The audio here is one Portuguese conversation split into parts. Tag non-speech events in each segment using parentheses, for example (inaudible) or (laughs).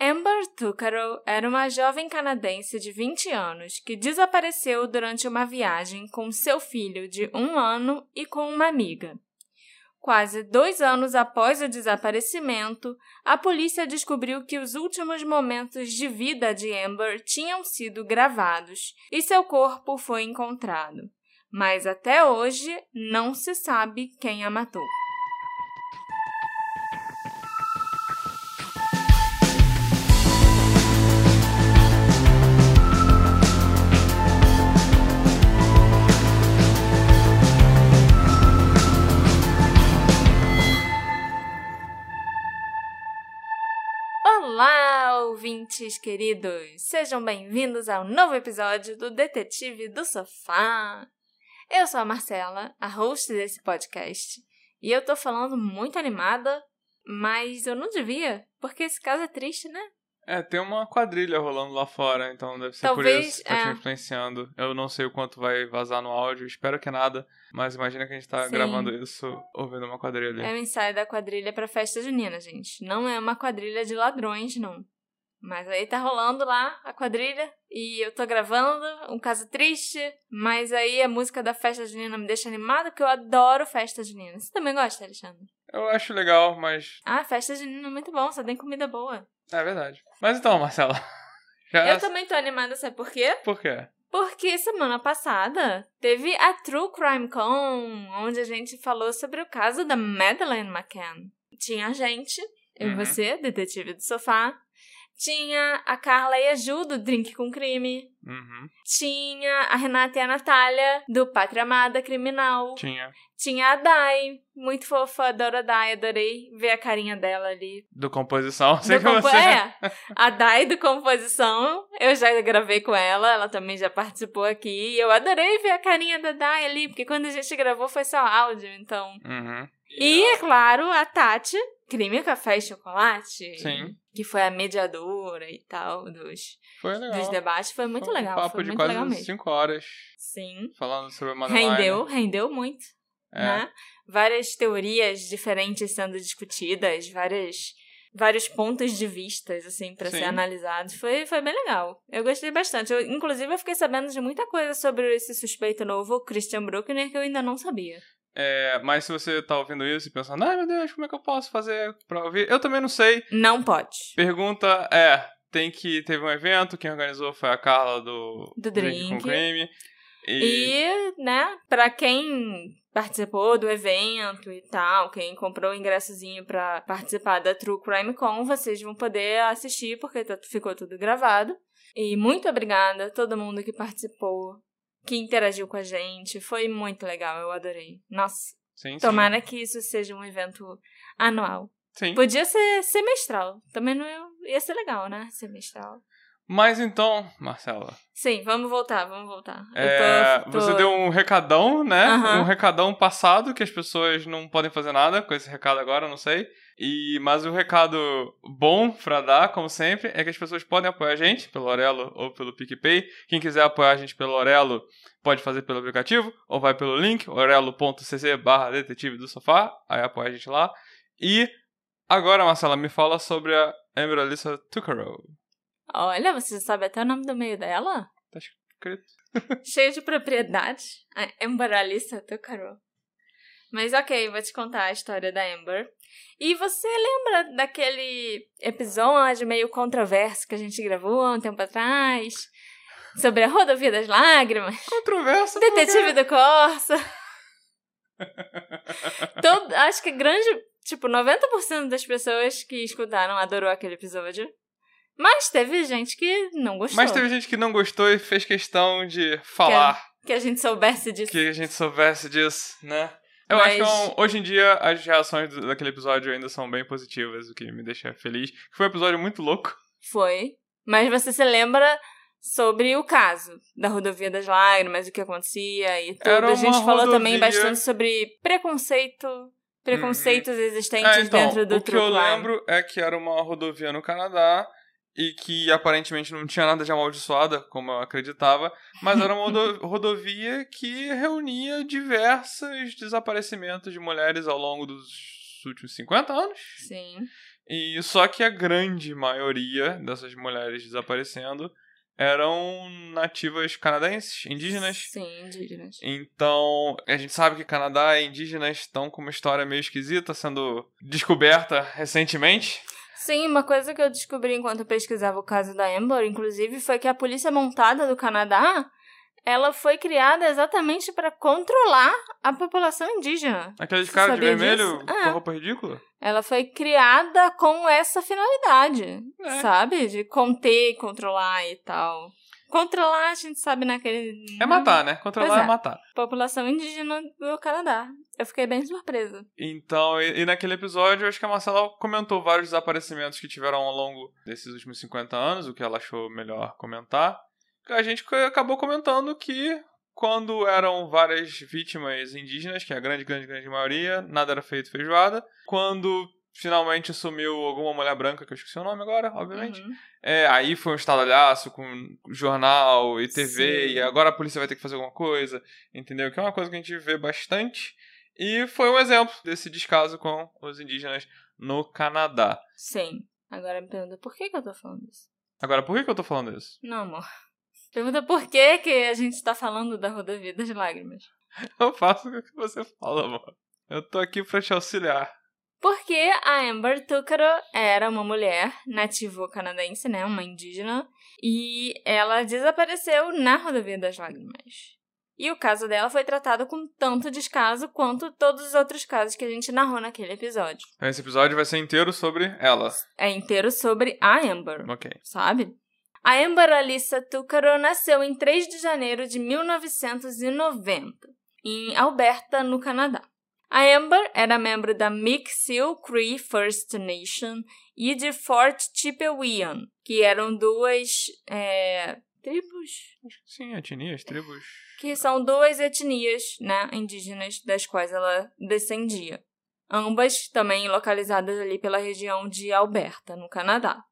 Amber Tucaro era uma jovem canadense de 20 anos que desapareceu durante uma viagem com seu filho de um ano e com uma amiga. Quase dois anos após o desaparecimento, a polícia descobriu que os últimos momentos de vida de Amber tinham sido gravados e seu corpo foi encontrado. Mas até hoje não se sabe quem a matou. Ouvintes queridos! Sejam bem-vindos ao novo episódio do Detetive do Sofá. Eu sou a Marcela, a host desse podcast, e eu tô falando muito animada, mas eu não devia, porque esse caso é triste, né? É, tem uma quadrilha rolando lá fora, então deve ser Talvez, por isso que tá é. te influenciando. Eu não sei o quanto vai vazar no áudio, espero que nada, mas imagina que a gente tá Sim. gravando isso ouvindo uma quadrilha. É o ensaio da quadrilha pra festa junina, gente. Não é uma quadrilha de ladrões, não. Mas aí tá rolando lá a quadrilha e eu tô gravando um caso triste, mas aí a música da festa junina me deixa animada porque eu adoro festa junina. Você também gosta, Alexandre? Eu acho legal, mas Ah, festa junina é muito bom, só tem comida boa. é verdade. Mas então, Marcela, (laughs) já Eu também tô animada, sabe por quê? por quê? Porque semana passada teve a True Crime Con, onde a gente falou sobre o caso da Madeleine McCann. Tinha a gente, eu e Uhum. você, detetive do sofá. Tinha a Carla e a Ju, do Drink com Crime. Uhum, Tinha a Renata e a Natália, do Pátria Amada Criminal. tinha. Tinha a Dai, muito fofa, adoro a Dai, adorei ver a carinha dela ali. Do composição, (laughs) sei Do que compo- você... É, a Dai do Composição, eu já gravei com ela, ela também já participou aqui. E eu adorei ver a carinha da Dai ali, porque quando a gente gravou foi só áudio, então. Uhum. E, é claro, a Tati, Crime, Café e Chocolate. Sim. Que foi a mediadora e tal dos, legal. dos debates. Foi muito Foi um legal. papo foi de muito legal quase mesmo. 5 horas Sim. falando sobre a. Rendeu, rendeu muito. É. né? Várias teorias diferentes sendo discutidas, várias, vários pontos de vistas, assim, para ser analisados. Foi, foi bem legal. Eu gostei bastante. Eu, inclusive, eu fiquei sabendo de muita coisa sobre esse suspeito novo, Christian Bruckner, que eu ainda não sabia. É, mas se você tá ouvindo isso e pensando, ai meu Deus, como é que eu posso fazer pra ouvir? Eu também não sei. Não pode. Pergunta é, tem que teve um evento, quem organizou foi a Carla do, Do com Drink. Crime. E, E, né, pra quem participou do evento e tal, quem comprou o ingressozinho pra participar da True Crime Con, vocês vão poder assistir porque tá- ficou tudo gravado. E muito obrigada a todo mundo que participou, que interagiu com a gente. Foi muito legal, eu adorei. Nossa, sim, sim. tomara que isso seja um evento anual. Sim. Podia ser semestral. Também não ia, ser legal, né? Semestral. Mas então, Marcela, Sim, vamos voltar, vamos voltar. É, tô- tô- você deu um recadão, né? Um recadão passado que as pessoas não podem fazer nada com esse recado agora, não sei. E mas o recado bom pra dar, como sempre, é que as pessoas podem apoiar a gente pelo Orelo ou pelo PicPay. Quem quiser apoiar a gente pelo Orelo pode fazer pelo aplicativo ou vai pelo link orelo.cc barra detetive do sofá, aí apoia a gente lá. E agora, Marcela, me fala sobre a Amber Alyssa Tucaro. Olha, você sabe até o nome do meio dela? Tá escrito. (laughs) Cheio de propriedade. A Amber Alissa Tucaro. Mas ok, vou te contar a história da Amber. E você lembra daquele episódio meio controverso que a gente gravou há um tempo atrás? Sobre a rodovia das lágrimas? Controverso. Detetive do Corsa. (laughs) Todo, acho que grande, tipo, 90% das pessoas que escutaram adorou aquele episódio. Mas teve gente que não gostou. Mas teve gente que não gostou e fez questão de falar Que a gente soubesse disso. que a gente soubesse disso, né? Eu Mas- acho que é hoje em dia as reações daquele episódio ainda são bem positivas, o que me deixa feliz. Foi um episódio muito louco. Foi. Mas você se lembra sobre o caso da rodovia das lágrimas, o que acontecia e tudo. A gente falou também rodovia- bastante sobre preconceito, preconceitos existentes É, então, dentro do o que eu lembro é que era uma rodovia no Canadá e que aparentemente não tinha nada de amaldiçoada, como eu acreditava, mas era uma rodo- (laughs) rodovia que reunia diversos desaparecimentos de mulheres ao longo dos últimos 50 anos. Sim. E só que a grande maioria dessas mulheres desaparecendo eram nativas canadenses, indígenas. Sim, indígenas. Então, a gente sabe que Canadá e indígenas estão com uma história meio esquisita, sendo descoberta recentemente. Sim, uma coisa que eu descobri enquanto eu pesquisava o caso da Amber, inclusive, foi que a polícia montada do Canadá ela foi criada exatamente para controlar a população indígena. Aqueles caras de vermelho disso? com É. roupa ridícula? Ela foi criada com essa finalidade, É. sabe? De conter, controlar e tal. Controlar, a gente sabe naquele. É matar, né? Controlar é é. matar. População indígena do Canadá. Eu fiquei bem surpresa. Então, e, e naquele episódio, eu acho que a Marcela comentou vários desaparecimentos que tiveram ao longo desses últimos 50 anos, o que ela achou melhor comentar. A gente acabou comentando que quando eram várias vítimas indígenas, que é a grande, grande, grande maioria, nada era feito feijoada. Quando finalmente sumiu alguma mulher branca, que eu esqueci o nome agora, obviamente. Uhum. É, aí foi um estadalhaço com jornal e TV, Sim. e agora a polícia vai ter que fazer alguma coisa, entendeu? Que é uma coisa que a gente vê bastante. E foi um exemplo desse descaso com os indígenas no Canadá. Sim. Agora me pergunta por que, que eu tô falando isso? Agora, por que, que eu tô falando isso? Não, amor. Pergunta por que, que a gente tá falando da rodovia das lágrimas. (laughs) Eu faço o que você fala, amor. Eu tô aqui pra te auxiliar. Porque a Amber Tucaro era uma mulher nativo-canadense, né? Uma indígena. E ela desapareceu na rodovia das lágrimas. E o caso dela foi tratado com tanto descaso quanto todos os outros casos que a gente narrou naquele episódio. Esse episódio vai ser inteiro sobre ela. É inteiro sobre a Amber. Ok. sabe? A Amber Alissa Tucaro nasceu em 3 de janeiro de 1990, em Alberta, no Canadá. A Amber era membro da Mi'kmaq Cree First Nation e de Fort Chipewyan, que eram duas é, tribos, sim, etnias, tribos. que são duas etnias né, indígenas das quais ela descendia. Ambas também localizadas ali pela região de Alberta, no Canadá.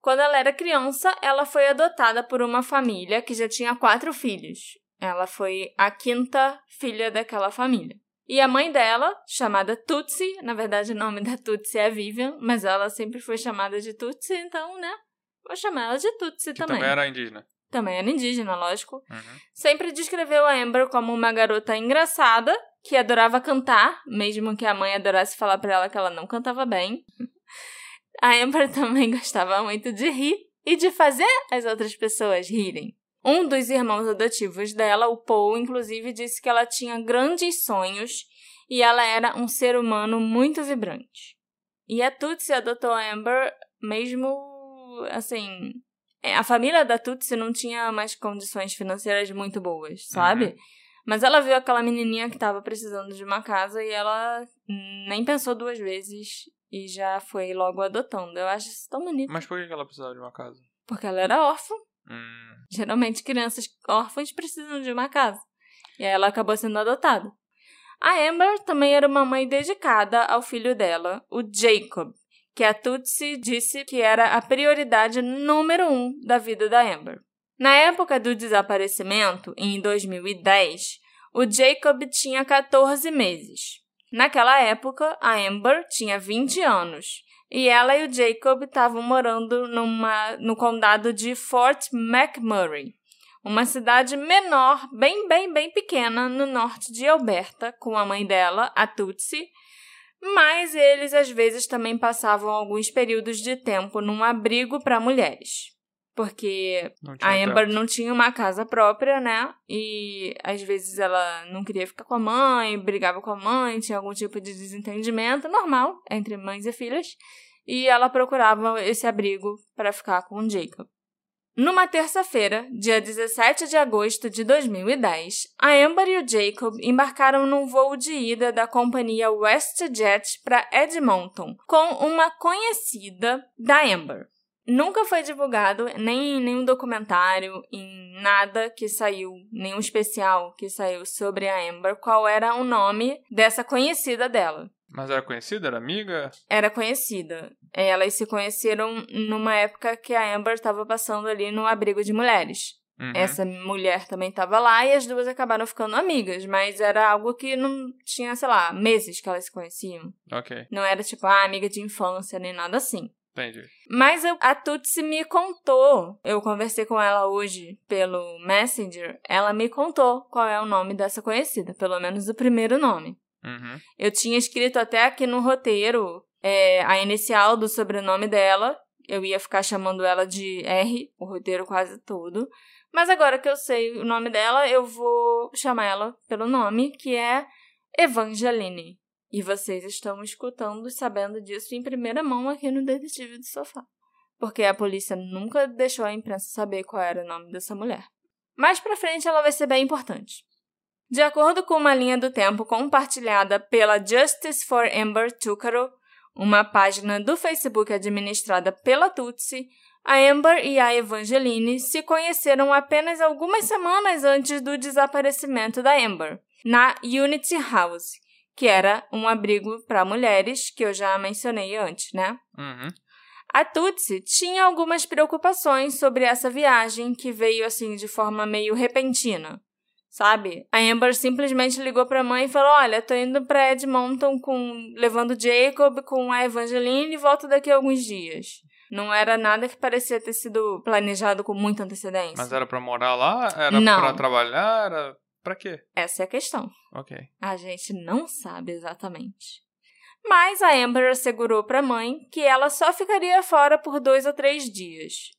Quando ela era criança, ela foi adotada por uma família que já tinha quatro filhos. Ela foi a quinta filha daquela família. E a mãe dela, chamada Tutsi, na verdade o nome da Tutsi é Vivian, mas ela sempre foi chamada de Tutsi, então, né? Vou chamar ela de Tutsi Que também. também era indígena. Também era indígena, lógico. Uhum. Sempre descreveu a Amber como uma garota engraçada, que adorava cantar, mesmo que a mãe adorasse falar pra ela que ela não cantava bem. (laughs) A Amber também gostava muito de rir e de fazer as outras pessoas rirem. Um dos irmãos adotivos dela, o Paul, inclusive, disse que ela tinha grandes sonhos e ela era um ser humano muito vibrante. E a Tutsi adotou a Amber mesmo, assim... é, A família da Tutsi não tinha mais condições financeiras muito boas, sabe? Uhum. Mas ela viu aquela menininha que tava precisando de uma casa e ela nem pensou duas vezes e já foi logo adotando. Eu acho isso tão bonito. Mas por que ela precisava de uma casa? Porque ela era órfã. Hum, Geralmente crianças órfãs precisam de uma casa. E aí ela acabou sendo adotada. A Amber também era uma mãe dedicada ao filho dela, o Jacob, que a Tutsi disse que era a prioridade número um da vida da Amber. Na época do desaparecimento, em 2010, o Jacob tinha 14 meses. Naquela época, a Amber tinha 20 anos e ela e o Jacob estavam morando numa, no condado de Fort McMurray, uma cidade menor, bem, bem, bem pequena, no norte de Alberta, com a mãe dela, a Tutsi, mas eles às vezes também passavam alguns períodos de tempo num abrigo para mulheres. Porque a Amber teto. não tinha uma casa própria, né? E às vezes ela não queria ficar com a mãe, brigava com a mãe, tinha algum tipo de desentendimento normal entre mães e filhas. E ela procurava esse abrigo para ficar com o Jacob. Numa terça-feira, dia 17 de agosto de 2010, a Amber e o Jacob embarcaram num voo de ida da companhia WestJet para Edmonton com uma conhecida da Amber. Nunca foi divulgado nem em nenhum documentário, em nada que saiu, nenhum especial que saiu sobre a Amber, qual era o nome dessa conhecida dela. Mas era conhecida? Era amiga? Era conhecida. Elas se conheceram numa época que a Amber estava passando ali no abrigo de mulheres. Uhum. Essa mulher também estava lá e as duas acabaram ficando amigas, mas era algo que não tinha, sei lá, meses que elas se conheciam. Ok, Não era tipo, ah, amiga de infância, nem nada assim. Entendi. Mas eu- a Tutsi me contou, eu conversei com ela hoje pelo Messenger, ela me contou qual é o nome dessa conhecida, pelo menos o primeiro nome. Uhum. Eu tinha escrito até aqui no roteiro é, a inicial do sobrenome dela, eu ia ficar chamando ela de R, o roteiro quase todo. Mas agora que eu sei o nome dela, eu vou chamar ela pelo nome, que é Evangeline. E vocês estão escutando e sabendo disso em primeira mão aqui no Detetive do Sofá. Porque a polícia nunca deixou a imprensa saber qual era o nome dessa mulher. Mais pra frente ela vai ser bem importante. De acordo com uma linha do tempo compartilhada pela Justice for Amber Tucaro, uma página do Facebook administrada pela Tutsi, a Amber e a Evangeline se conheceram apenas algumas semanas antes do desaparecimento da Amber, na Unity House, que era um abrigo para mulheres, que eu já mencionei antes, né? Uhum. A Tutsi tinha algumas preocupações sobre essa viagem que veio assim de forma meio repentina. Sabe? A Amber simplesmente ligou pra mãe e falou: Olha, tô indo pra Edmonton com levando Jacob com a Evangeline e volto daqui a alguns dias. Não era nada que parecia ter sido planejado com muita antecedência. Mas era pra morar lá? Era pra trabalhar? Era pra quê? Essa é a questão. Ok. A gente não sabe exatamente. Mas a Amber assegurou para a mãe que ela só ficaria fora por dois ou três dias.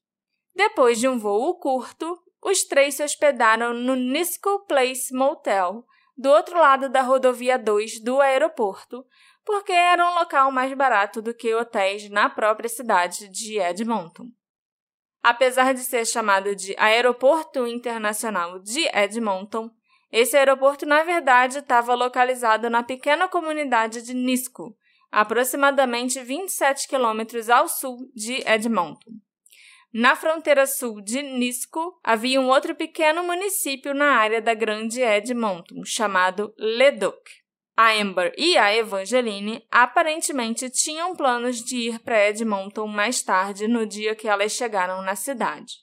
Depois de um voo curto, os três se hospedaram no Nisco Place Motel, do outro lado da rodovia 2 do aeroporto, porque era um local mais barato do que hotéis na própria cidade de Edmonton. Apesar de ser chamado de Aeroporto Internacional de Edmonton, esse aeroporto, na verdade, estava localizado na pequena comunidade de Nisco, aproximadamente 27 quilômetros ao sul de Edmonton. Na fronteira sul de Nisco, havia um outro pequeno município na área da Grande Edmonton, chamado Leduc. A Amber e a Evangeline aparentemente tinham planos de ir para Edmonton mais tarde, no dia que elas chegaram na cidade.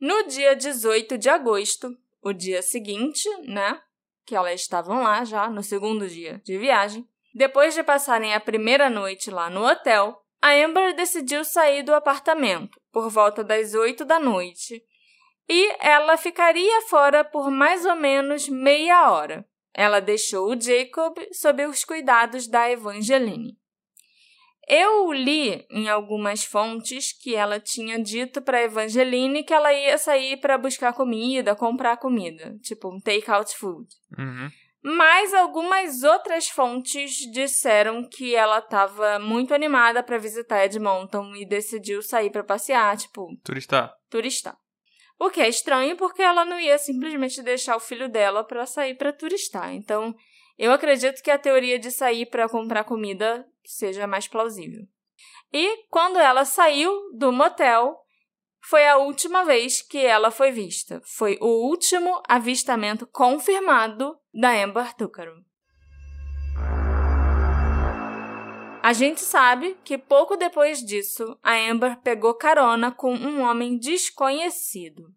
No dia 18 de agosto, o dia seguinte, né? Que elas estavam lá já, no segundo dia de viagem. Depois de passarem a primeira noite lá no hotel, a Amber decidiu sair do apartamento por volta das 8 da noite e ela ficaria fora por mais ou menos meia hora. Ela deixou o Jacob sob os cuidados da Evangeline. Eu li em algumas fontes que ela tinha dito para Evangeline que ela ia sair para buscar comida, comprar comida, tipo um take-out food. Uhum. Mas algumas outras fontes disseram que ela estava muito animada para visitar Edmonton e decidiu sair para passear, tipo, Turista. turistar. O que é estranho porque ela não ia simplesmente deixar o filho dela para sair para turistar. Então, eu acredito que a teoria de sair para comprar comida seja mais plausível. E quando ela saiu do motel, foi a última vez que ela foi vista. Foi o último avistamento confirmado da Amber Tucaro. A gente sabe que pouco depois disso, a Amber pegou carona com um homem desconhecido.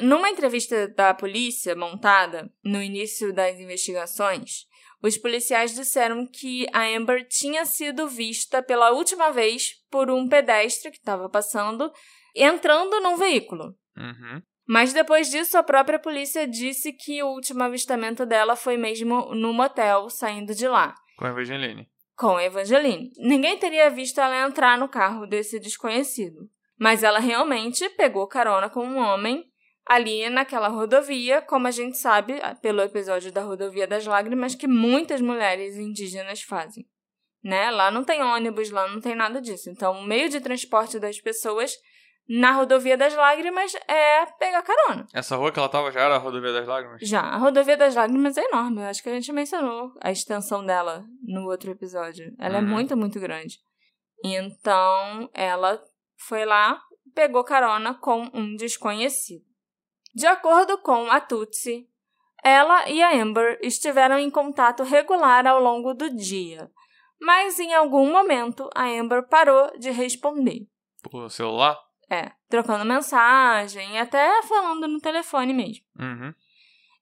Numa entrevista da polícia montada no início das investigações, os policiais disseram que a Amber tinha sido vista pela última vez por um pedestre que estava passando entrando num veículo. Uhum. Mas depois disso, a própria polícia disse que o último avistamento dela foi mesmo no motel, saindo de lá, Com a Evangeline. com a Evangeline. Ninguém teria visto ela entrar no carro desse desconhecido. Mas ela realmente pegou carona com um homem ali naquela rodovia, como a gente sabe pelo episódio da Rodovia das Lágrimas, que muitas mulheres indígenas fazem. Né? Lá não tem ônibus, lá não tem nada disso. Então, o meio de transporte das pessoas na Rodovia das Lágrimas é pegar carona. Essa rua que ela tava já era a Rodovia das Lágrimas? Já, a Rodovia das Lágrimas é enorme. Eu acho que a gente mencionou a extensão dela no outro episódio. Ela é Uhum. muito, muito grande. Então, ela foi lá, pegou carona com um desconhecido. De acordo com a Tutsi, ela e a Amber estiveram em contato regular ao longo do dia. Mas em algum momento a Amber parou de responder. Por celular? É, trocando mensagem, até falando no telefone mesmo. Uhum.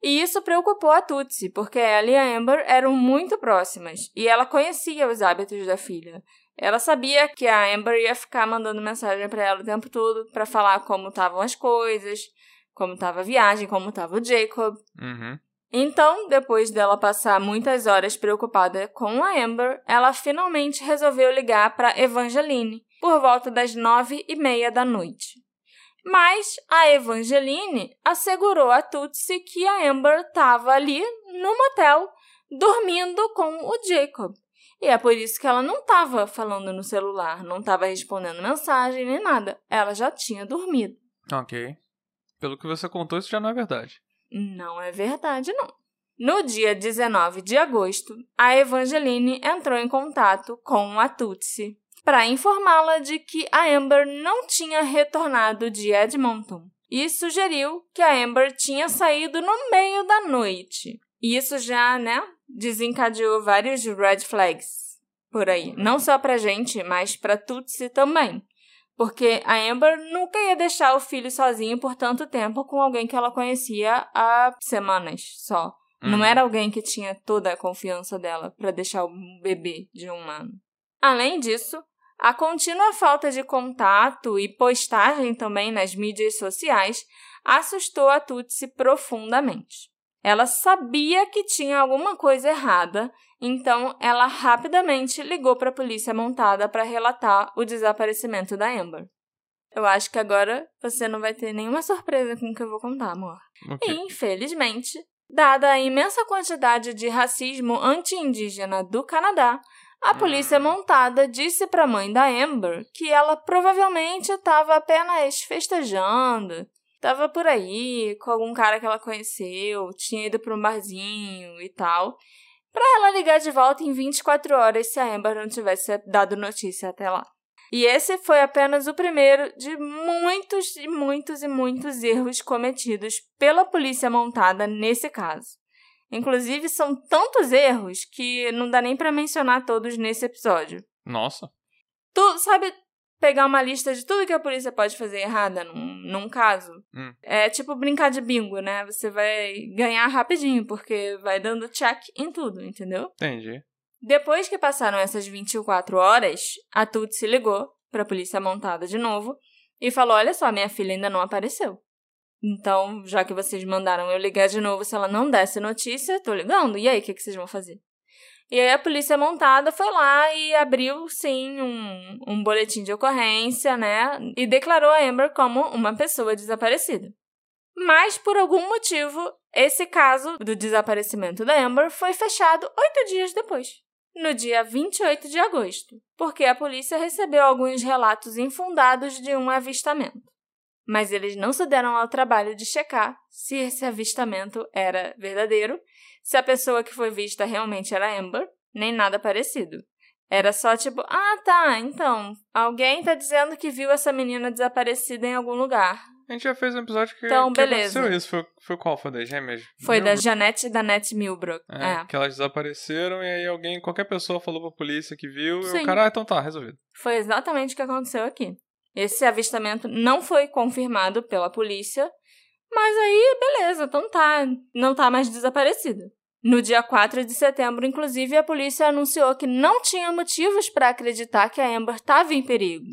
E isso preocupou a Tutsi, porque ela e a Amber eram muito próximas e ela conhecia os hábitos da filha. Ela sabia que a Amber ia ficar mandando mensagem para ela o tempo todo para falar como estavam as coisas, como estava a viagem, como estava o Jacob. Uhum. Então, depois dela passar muitas horas preocupada com a Amber, ela finalmente resolveu ligar para Evangeline por volta das nove e meia da noite. Mas a Evangeline assegurou a Tutsi que a Amber estava ali no motel, dormindo com o Jacob. E é por isso que ela não estava falando no celular, não estava respondendo mensagem nem nada. Ela já tinha dormido. Ok. Pelo que você contou, isso já não é verdade. Não é verdade, não. No dia 19 de agosto, a Evangeline entrou em contato com a Tutsi para informá-la de que a Amber não tinha retornado de Edmonton e sugeriu que a Amber tinha saído no meio da noite. E isso já, né, desencadeou vários red flags por aí. Não só pra gente, mas pra Tutsi também. Porque a Amber nunca ia deixar o filho sozinho por tanto tempo com alguém que ela conhecia há semanas só. Uhum. Não era alguém que tinha toda a confiança dela para deixar o bebê de um ano. Além disso, a contínua falta de contato e postagem também nas mídias sociais assustou a Tutsi profundamente. Ela sabia que tinha alguma coisa errada, então ela rapidamente ligou para a polícia montada para relatar o desaparecimento da Amber. Eu acho que agora você não vai ter nenhuma surpresa com o que eu vou contar, amor. Ok. E, infelizmente, dada a imensa quantidade de racismo anti-indígena do Canadá, a polícia montada disse para a mãe da Amber que ela provavelmente estava apenas festejando, estava por aí com algum cara que ela conheceu, tinha ido para um barzinho e tal, para ela ligar de volta em 24 horas se a Amber não tivesse dado notícia até lá. E esse foi apenas o primeiro de muitos e muitos e muitos erros cometidos pela polícia montada nesse caso. Inclusive, são tantos erros que não dá nem para mencionar todos nesse episódio. Nossa. Tu sabe pegar uma lista de tudo que a polícia pode fazer errada num, num caso? Hum. É tipo brincar de bingo, né? Você vai ganhar rapidinho, porque vai dando check em tudo, entendeu? Entendi. Depois que passaram essas 24 horas, a Tutsi ligou para a polícia montada de novo e falou: Olha só, minha filha ainda não apareceu. Então, já que vocês mandaram eu ligar de novo, se ela não desse notícia, tô ligando. E aí, o que, que vocês vão fazer? E aí a polícia montada foi lá e abriu, sim, um, um boletim de ocorrência, né? E declarou a Amber como uma pessoa desaparecida. Mas, por algum motivo, esse caso do desaparecimento da Amber foi fechado oito dias depois, no dia 28 de agosto, porque a polícia recebeu alguns relatos infundados de um avistamento. Mas eles não se deram ao trabalho de checar se esse avistamento era verdadeiro, se a pessoa que foi vista realmente era Amber, nem nada parecido. Era só tipo, ah tá, então, alguém tá dizendo que viu essa menina desaparecida em algum lugar. A gente já fez um episódio que, Então, que beleza. aconteceu isso. Foi, foi qual? Foi das gêmeas? Foi da Milbrook? Janete e da Nete Milbrook. É, É. que elas desapareceram e aí alguém, qualquer pessoa falou pra polícia que viu e Sim. o cara, ah, então tá, resolvido. Foi exatamente o que aconteceu aqui. Esse avistamento não foi confirmado pela polícia, mas aí, beleza, então tá, não tá mais desaparecido. No dia 4 de setembro, inclusive, a polícia anunciou que não tinha motivos para acreditar que a Amber estava em perigo.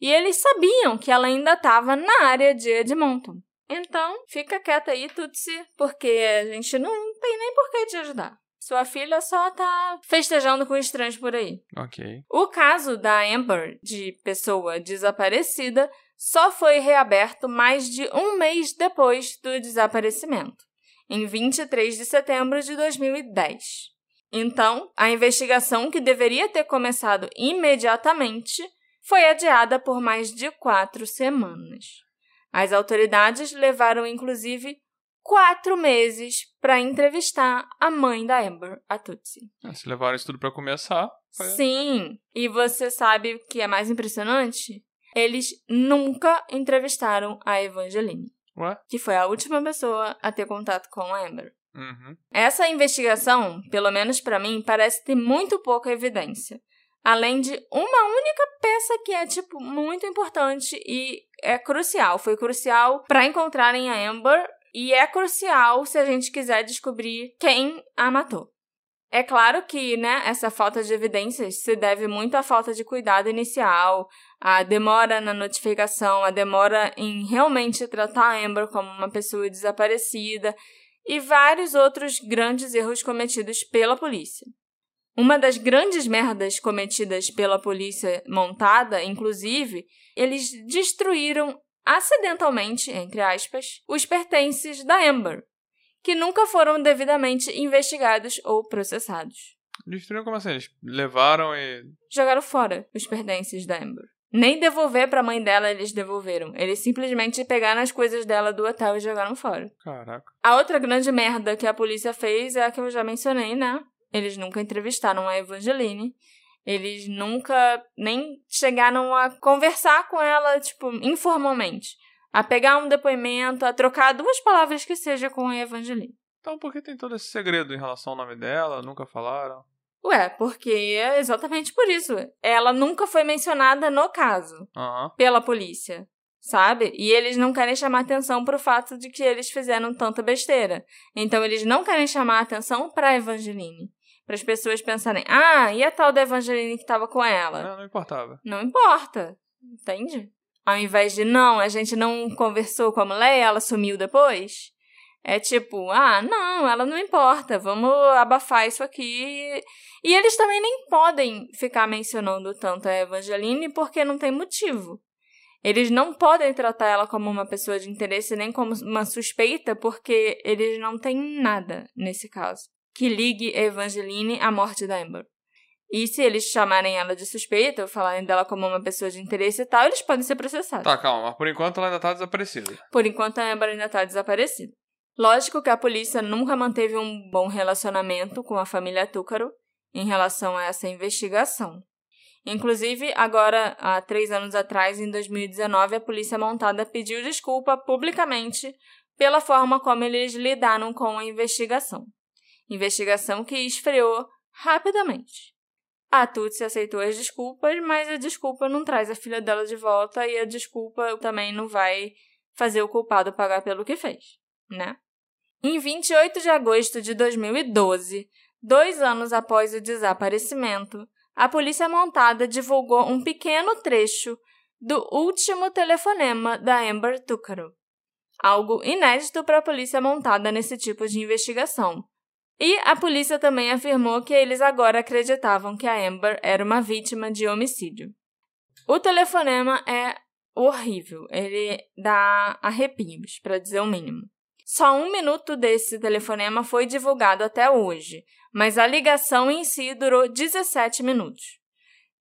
E eles sabiam que ela ainda estava na área de Edmonton. Então, fica quieta aí, Tutsi, porque a gente não tem nem por que te ajudar. Sua filha só tá festejando com estranhos por aí. Ok. O caso da Amber, de pessoa desaparecida, só foi reaberto mais de um mês depois do desaparecimento, em 23 de setembro de 2010. Então, a investigação, que deveria ter começado imediatamente, foi adiada por mais de quatro semanas. As autoridades levaram, inclusive, quatro meses para entrevistar a mãe da Amber, a Tutsi. Ah, Se levaram isso tudo pra começar. foi- Sim, e você sabe o que é mais impressionante? Eles nunca entrevistaram a Evangeline, Ué? que foi a última pessoa a ter contato com a Amber. Uhum. Essa investigação, pelo menos para mim, parece ter muito pouca evidência. Além de uma única peça que é, tipo, muito importante e é crucial. Foi crucial para encontrarem a Amber e é crucial se a gente quiser descobrir quem a matou. É claro que, né, essa falta de evidências se deve muito à falta de cuidado inicial, à demora na notificação, à demora em realmente tratar a Amber como uma pessoa desaparecida e vários outros grandes erros cometidos pela polícia. Uma das grandes merdas cometidas pela polícia montada, inclusive, eles destruíram acidentalmente, entre aspas, os pertences da Amber, que nunca foram devidamente investigados ou processados. Destruíram como assim? Eles levaram e. Jogaram fora os pertences da Amber. Nem devolver para a mãe dela eles devolveram. Eles simplesmente pegaram as coisas dela do hotel e jogaram fora. Caraca. A outra grande merda que a polícia fez é a que eu já mencionei, né? Eles nunca entrevistaram a Evangeline. Eles nunca nem chegaram a conversar com ela, tipo, informalmente a pegar um depoimento, a trocar duas palavras que seja com a Evangeline. Então por que tem todo esse segredo em relação ao nome dela? Nunca falaram? Ué, porque é exatamente por isso. Ela nunca foi mencionada no caso uhum. pela polícia, sabe? E eles não querem chamar atenção pro fato de que eles fizeram tanta besteira. Então eles não querem chamar atenção pra Evangeline. Para as pessoas pensarem, ah, e a tal da Evangeline que tava com ela? Não, não importava. Não importa. Entende? Ao invés de, não, a gente não conversou com a mulher, ela sumiu depois. É tipo, ah, não, ela não importa, vamos abafar isso aqui. E eles também nem podem ficar mencionando tanto a Evangeline porque não tem motivo. Eles não podem tratar ela como uma pessoa de interesse nem como uma suspeita porque eles não têm nada nesse caso que ligue a Evangeline à morte da Amber. E se eles chamarem ela de suspeita ou falarem dela como uma pessoa de interesse e tal, eles podem ser processados. Tá, calma, mas por enquanto ela ainda tá desaparecida. Por enquanto a Amber ainda tá desaparecida. Lógico que a polícia nunca manteve um bom relacionamento com a família Túcaro em relação a essa investigação. Inclusive, agora, há três anos atrás, em 2019, a polícia montada pediu desculpa publicamente pela forma como eles lidaram com a investigação. Investigação que esfriou rapidamente. A Tutsi aceitou as desculpas, mas a desculpa não traz a filha dela de volta e a desculpa também não vai fazer o culpado pagar pelo que fez, né? Em 28 de agosto de 2012, dois anos após o desaparecimento, a polícia montada divulgou um pequeno trecho do último telefonema da Amber Tucaro. Algo inédito para a polícia montada nesse tipo de investigação, e a polícia também afirmou que eles agora acreditavam que a Amber era uma vítima de homicídio. O telefonema é horrível, ele dá arrepios, para dizer o mínimo. Só um minuto desse telefonema foi divulgado até hoje, mas a ligação em si durou 17 minutos.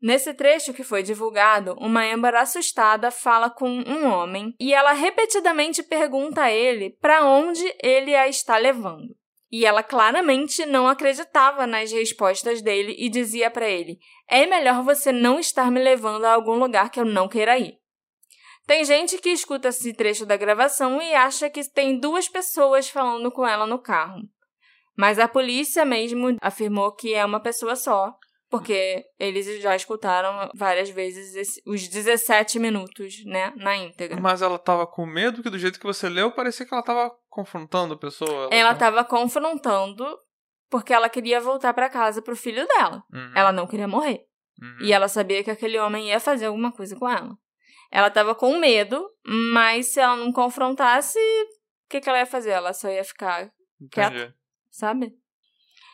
Nesse trecho que foi divulgado, uma Amber assustada fala com um homem e ela repetidamente pergunta a ele para onde ele a está levando. E ela claramente não acreditava nas respostas dele e dizia para ele: É melhor você não estar me levando a algum lugar que eu não queira ir. Tem gente que escuta esse trecho da gravação e acha que tem duas pessoas falando com ela no carro. Mas a polícia mesmo afirmou que é uma pessoa só porque eles já escutaram várias vezes esse, os 17 minutos, né, na íntegra. Mas ela tava com medo que do jeito que você leu, parecia que ela tava confrontando a pessoa. Ela, ela tava confrontando porque ela queria voltar para casa pro filho dela. Uhum. Ela não queria morrer. Uhum. E ela sabia que aquele homem ia fazer alguma coisa com ela. Ela tava com medo, mas se ela não confrontasse, o que, que ela ia fazer? Ela só ia ficar Entendi. quieta, sabe?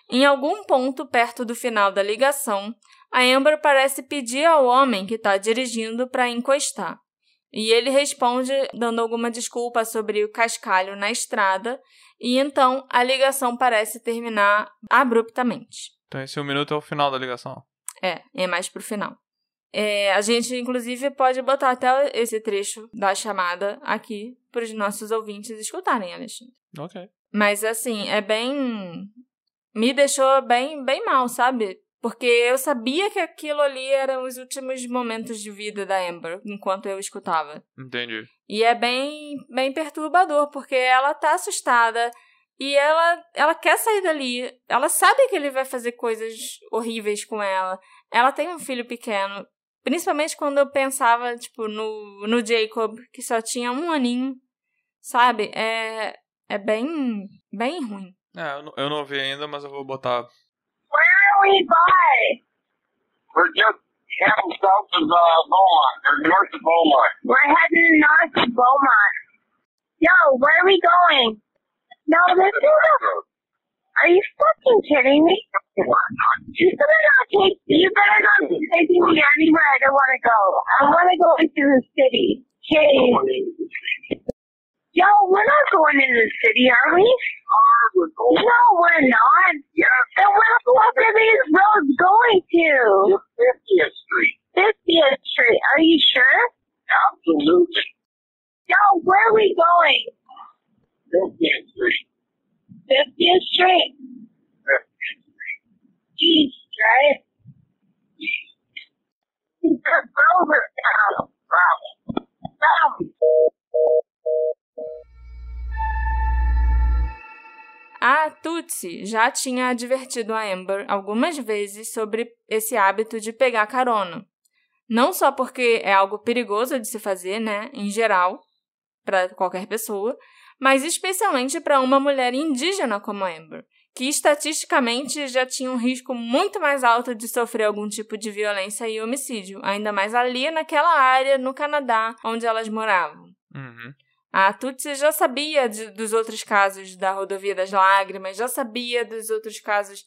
Em algum ponto perto do final da ligação, a Amber parece pedir ao homem que está dirigindo para encostar. E ele responde dando alguma desculpa sobre o cascalho na estrada, e então a ligação parece terminar abruptamente. Então esse um minuto é o final da ligação? É, é mais pro final. É, a gente, inclusive, pode botar até esse trecho da chamada aqui para os nossos ouvintes escutarem, Alexandre. Ok. Mas, assim, é bem me deixou bem, bem mal, sabe? Porque eu sabia que aquilo ali eram os últimos momentos de vida da Amber, enquanto eu escutava. Entendi. E é bem, bem perturbador, porque ela tá assustada e ela, ela quer sair dali. Ela sabe que ele vai fazer coisas horríveis com ela. Ela tem um filho pequeno. Principalmente quando eu pensava, tipo, no, no Jacob, que só tinha um aninho, sabe? É, é bem, bem ruim. É, eu não, eu não ouvi ainda, mas eu vou botar. Where are we by? We're just heading south of uh, Beaumont, or north of Beaumont. We're heading north of Beaumont. Yo, where are we going? No, this is a... Are you fucking kidding me? You better not take. You better not be taking me anywhere I don't want to go. I want to go into the city. Hey. Yo, we're not going into the city, are we? No, we're not. Then where the fuck are these roads going to? 50th Street. 50th Street. Are you sure? Absolutely. No, where are we going? 50th Street. 50th Street. 50th Street. East, right? East. Over town. Bravo. A Tutsi já tinha advertido a Amber algumas vezes sobre esse hábito de pegar carona. Não só porque é algo perigoso de se fazer, né, em geral, para qualquer pessoa, mas especialmente para uma mulher indígena como a Amber, que estatisticamente já tinha um risco muito mais alto de sofrer algum tipo de violência e homicídio, ainda mais ali naquela área no Canadá onde elas moravam. Uhum. A Tutsi já sabia de, dos outros casos da rodovia das lágrimas, já sabia dos outros casos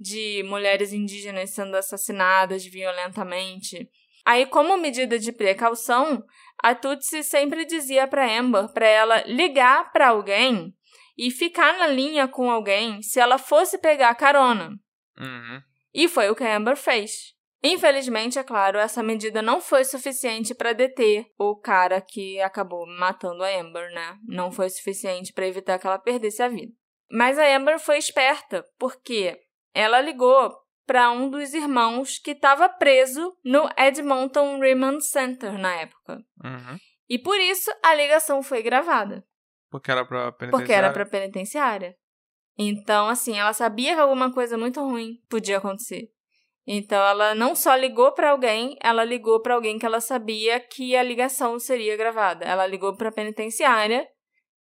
de mulheres indígenas sendo assassinadas violentamente. Aí, como medida de precaução, a Tutsi sempre dizia para Amber para ela ligar para alguém e ficar na linha com alguém se ela fosse pegar carona. Uhum. E foi o que a Amber fez. Infelizmente, é claro, essa medida não foi suficiente para deter o cara que acabou matando a Amber, né? Não foi suficiente para evitar que ela perdesse a vida. Mas a Amber foi esperta, porque ela ligou para um dos irmãos que estava preso no Edmonton Remand Center na época. Uhum. E por isso a ligação foi gravada, Porque era pra penitenciária. porque era para penitenciária. Então, assim, ela sabia que alguma coisa muito ruim podia acontecer. Então, ela não só ligou para alguém, ela ligou para alguém que ela sabia que a ligação seria gravada. Ela ligou para a penitenciária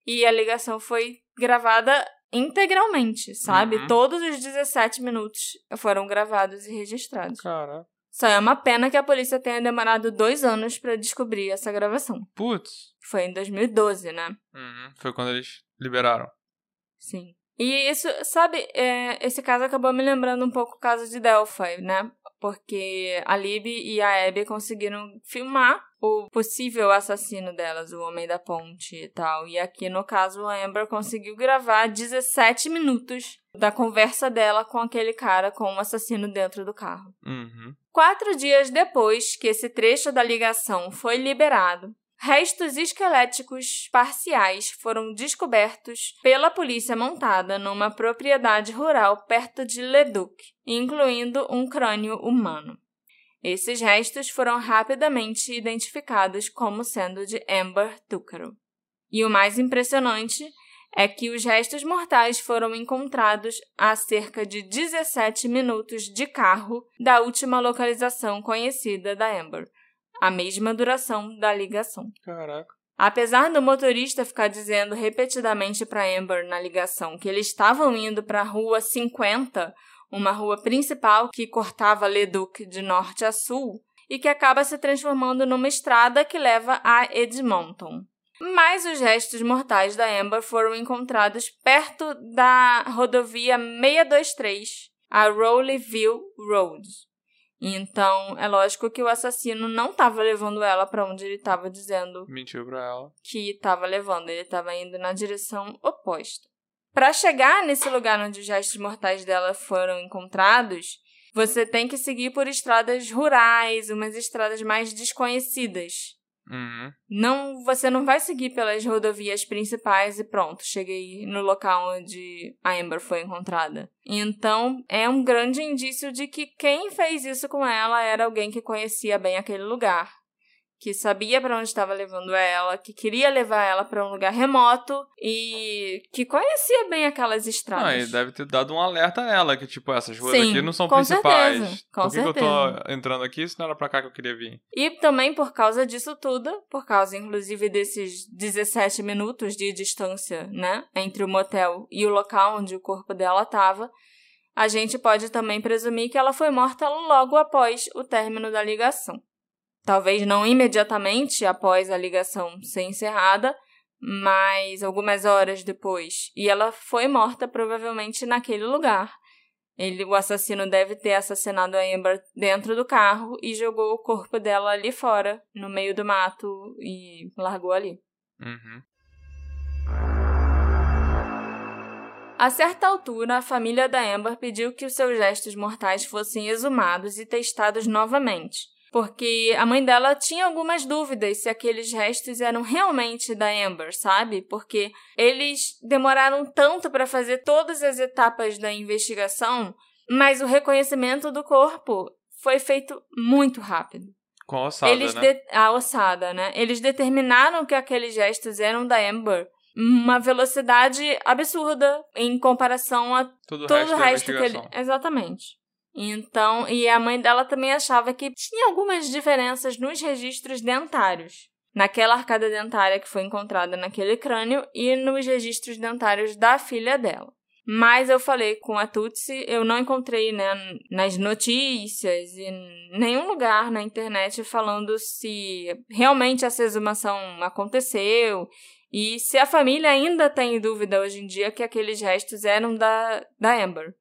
e a ligação foi gravada integralmente, sabe? Uhum. Todos os 17 minutos foram gravados e registrados. Cara. Só é uma pena que a polícia tenha demorado dois anos para descobrir essa gravação. Putz. Foi em 2012, né? Uhum. Foi quando eles liberaram. Sim. E isso, sabe, é, esse caso acabou me lembrando um pouco o caso de Delphi, né? Porque a Lib e a Abby conseguiram filmar o possível assassino delas, o homem da ponte e tal. E aqui, no caso, a Amber conseguiu gravar 17 minutos da conversa dela com aquele cara, com o assassino dentro do carro. Uhum. Quatro dias depois que esse trecho da ligação foi liberado, restos esqueléticos parciais foram descobertos pela polícia montada numa propriedade rural perto de Leduc, incluindo um crânio humano. Esses restos foram rapidamente identificados como sendo de Amber Tucaro. E o mais impressionante é que os restos mortais foram encontrados a cerca de 17 minutos de carro da última localização conhecida da Amber, a mesma duração da ligação. Caraca. Apesar do motorista ficar dizendo repetidamente para Amber na ligação que eles estavam indo para a rua 50, uma rua principal que cortava Leduc de norte a sul e que acaba se transformando numa estrada que leva a Edmonton. Mas os restos mortais da Amber foram encontrados perto da rodovia 623, a Rowleyville Road. Então, é lógico que o assassino não estava levando ela para onde ele estava dizendo Mentiu pra ela. que estava levando, ele estava indo na direção oposta. Para chegar nesse lugar onde os restos mortais dela foram encontrados, você tem que seguir por estradas rurais, umas estradas mais desconhecidas. Uhum. Não, você não vai seguir pelas rodovias principais e pronto, cheguei no local onde a Amber foi encontrada. Então, é um grande indício de que quem fez isso com ela era alguém que conhecia bem aquele lugar, que sabia para onde estava levando ela, que queria levar ela para um lugar remoto e que conhecia bem aquelas estradas. Ah, e deve ter dado um alerta nela, que tipo, essas ruas Sim, aqui não são com principais. certeza, com por que, que eu certeza. tô entrando aqui se não era pra cá que eu queria vir? E também por causa disso tudo, por causa inclusive desses 17 minutos de distância, né, entre o motel e o local onde o corpo dela estava, a gente pode também presumir que ela foi morta logo após o término da ligação. Talvez não imediatamente após a ligação ser encerrada, mas algumas horas depois. E ela foi morta provavelmente naquele lugar. Ele, o assassino deve ter assassinado a Amber dentro do carro e jogou o corpo dela ali fora, no meio do mato, e largou ali. Uhum. A certa altura, a família da Amber pediu que os seus restos mortais fossem exumados e testados novamente, porque a mãe dela tinha algumas dúvidas se aqueles restos eram realmente da Amber, sabe? Porque eles demoraram tanto para fazer todas as etapas da investigação, mas o reconhecimento do corpo foi feito muito rápido. Com a ossada, Eles né? de- A ossada, né? Eles determinaram que aqueles gestos eram da Amber uma velocidade absurda em comparação a Todo o resto, resto que ele. Exatamente. Então, e a mãe dela também achava que tinha algumas diferenças nos registros dentários. Naquela arcada dentária que foi encontrada naquele crânio e nos registros dentários da filha dela. Mas eu falei com a Tutsi, eu não encontrei né, nas notícias e nenhum lugar na internet falando se realmente essa exumação aconteceu e se a família ainda tem dúvida hoje em dia que aqueles restos eram da, da Amber.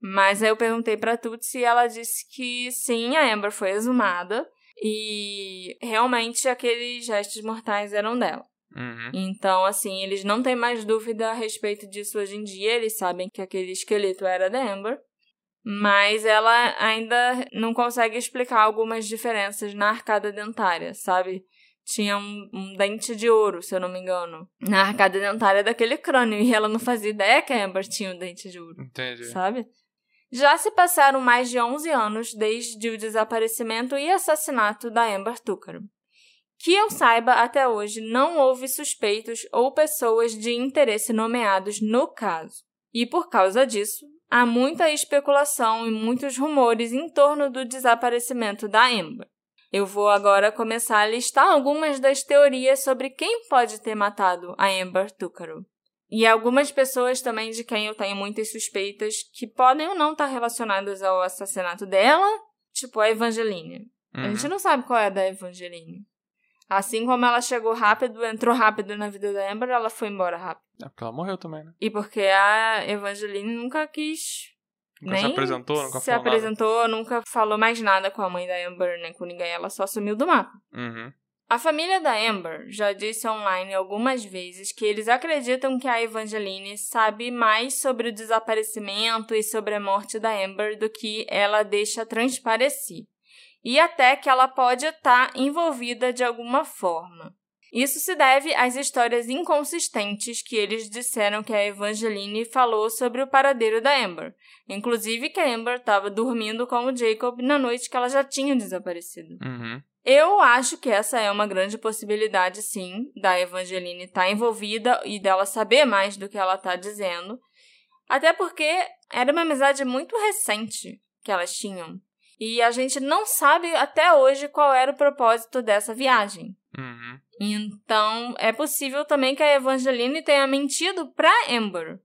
Mas aí eu perguntei pra Tutsi e ela disse que sim, a Amber foi exumada e realmente aqueles restos mortais eram dela. Uhum. Então, assim, eles não têm mais dúvida a respeito disso hoje em dia. Eles sabem que aquele esqueleto era da Amber. Mas ela ainda não consegue explicar algumas diferenças na arcada dentária, sabe? Tinha um, um dente de ouro, se eu não me engano, na arcada dentária daquele crânio. E ela não fazia ideia que a Amber tinha um dente de ouro Entendi. sabe? Já se passaram mais de 11 anos desde o desaparecimento e assassinato da Amber Tucker. Que eu saiba, até hoje não houve suspeitos ou pessoas de interesse nomeados no caso. E por causa disso, há muita especulação e muitos rumores em torno do desaparecimento da Amber. Eu vou agora começar a listar algumas das teorias sobre quem pode ter matado a Amber Tucker. E algumas pessoas também de quem eu tenho muitas suspeitas que podem ou não estar relacionadas ao assassinato dela, tipo a Evangeline. A Uhum. gente não sabe qual é a da Evangeline. Assim como ela chegou rápido, entrou rápido na vida da Amber, ela foi embora rápido. É porque ela morreu também, né? E porque a Evangeline nunca quis. Nunca nem se apresentou, nunca se falou apresentou, nunca falou mais nada com a mãe da Amber, nem com ninguém. Ela só sumiu do mapa. nada. Uhum. A família da Amber já disse online algumas vezes que eles acreditam que a Evangeline sabe mais sobre o desaparecimento e sobre a morte da Amber do que ela deixa transparecer. E até que ela pode estar envolvida de alguma forma. Isso se deve às histórias inconsistentes que eles disseram que a Evangeline falou sobre o paradeiro da Amber. Inclusive que a Amber estava dormindo com o Jacob na noite que ela já tinha desaparecido. Uhum. Eu acho que essa é uma grande possibilidade, sim, da Evangeline estar envolvida e dela saber mais do que ela está dizendo. Até porque era uma amizade muito recente que elas tinham. E a gente não sabe até hoje qual era o propósito dessa viagem. Uhum. Então, é possível também que a Evangeline tenha mentido pra Amber.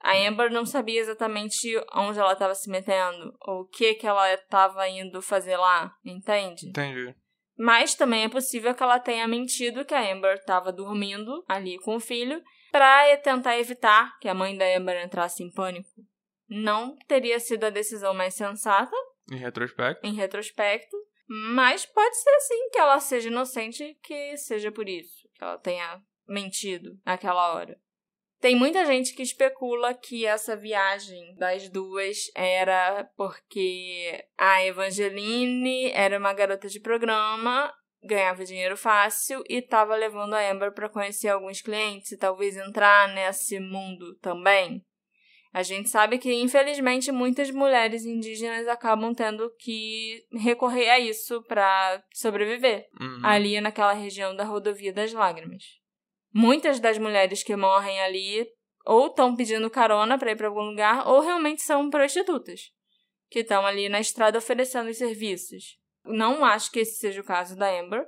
A Amber não sabia exatamente onde ela estava se metendo, ou o que que ela estava indo fazer lá, entende? Entendi. Mas também é possível que ela tenha mentido que a Amber estava dormindo ali com o filho para tentar evitar que a mãe da Amber entrasse em pânico. Não teria sido a decisão mais sensata, Em retrospecto. em retrospecto, mas pode ser sim que ela seja inocente que seja por isso, que ela tenha mentido naquela hora. Tem muita gente que especula que essa viagem das duas era porque a Evangeline era uma garota de programa, ganhava dinheiro fácil e estava levando a Amber para conhecer alguns clientes e talvez entrar nesse mundo também. A gente sabe que, infelizmente, muitas mulheres indígenas acabam tendo que recorrer a isso para sobreviver, Uhum. ali naquela região da Rodovia das Lágrimas. Muitas das mulheres que morrem ali ou estão pedindo carona para ir para algum lugar, ou realmente são prostitutas, que estão ali na estrada oferecendo os serviços. Não acho que esse seja o caso da Amber.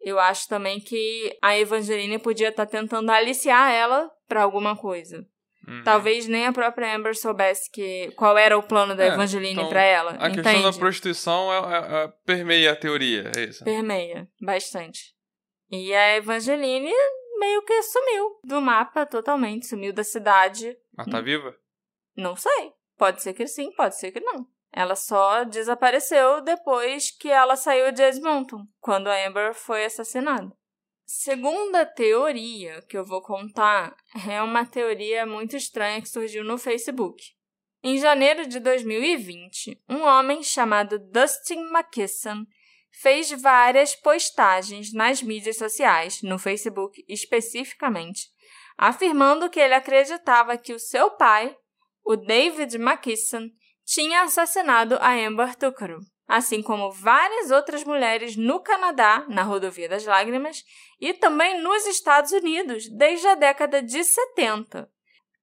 Eu acho também que a Evangeline podia estar tentando aliciar ela para alguma coisa. Uhum. Talvez nem a própria Amber soubesse que qual era o plano da É, Evangeline então, para ela. A entende? questão da prostituição é, é- é- permeia a teoria, é isso. Permeia bastante. E a Evangeline meio que sumiu do mapa totalmente, sumiu da cidade. Mas tá viva? Não sei. Pode ser que sim, pode ser que não. Ela só desapareceu depois que ela saiu de Edmonton, quando a Amber foi assassinada. Segunda teoria que eu vou contar é uma teoria muito estranha que surgiu no Facebook. Em janeiro de 2020, um homem chamado Dustin McKisson fez várias postagens nas mídias sociais, no Facebook especificamente, afirmando que ele acreditava que o seu pai, o David McKisson, tinha assassinado a Amber Tucaro, assim como várias outras mulheres no Canadá, na Rodovia das Lágrimas, e também nos Estados Unidos, desde a década de 70.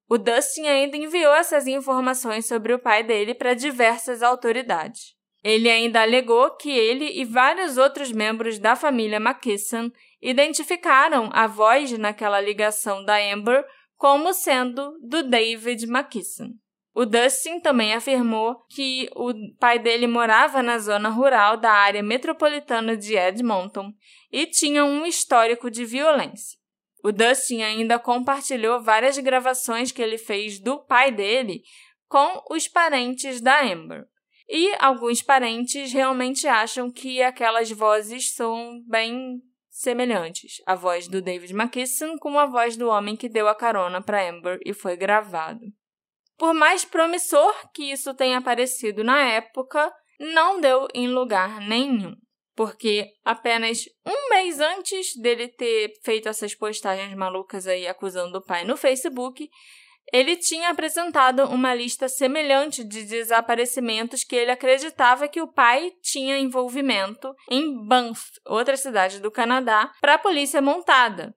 O Dustin ainda enviou essas informações sobre o pai dele para diversas autoridades. Ele ainda alegou que ele e vários outros membros da família McKisson identificaram a voz naquela ligação da Amber como sendo do David McKisson. O Dustin também afirmou que o pai dele morava na zona rural da área metropolitana de Edmonton e tinha um histórico de violência. O Dustin ainda compartilhou várias gravações que ele fez do pai dele com os parentes da Amber. E alguns parentes realmente acham que aquelas vozes são bem semelhantes. A voz do David McKisson com a voz do homem que deu a carona para Amber e foi gravado. Por mais promissor que isso tenha parecido na época, não deu em lugar nenhum. Porque apenas um mês antes dele ter feito essas postagens malucas aí acusando o pai no Facebook, ele tinha apresentado uma lista semelhante de desaparecimentos que ele acreditava que o pai tinha envolvimento em Banff, outra cidade do Canadá, para a polícia montada.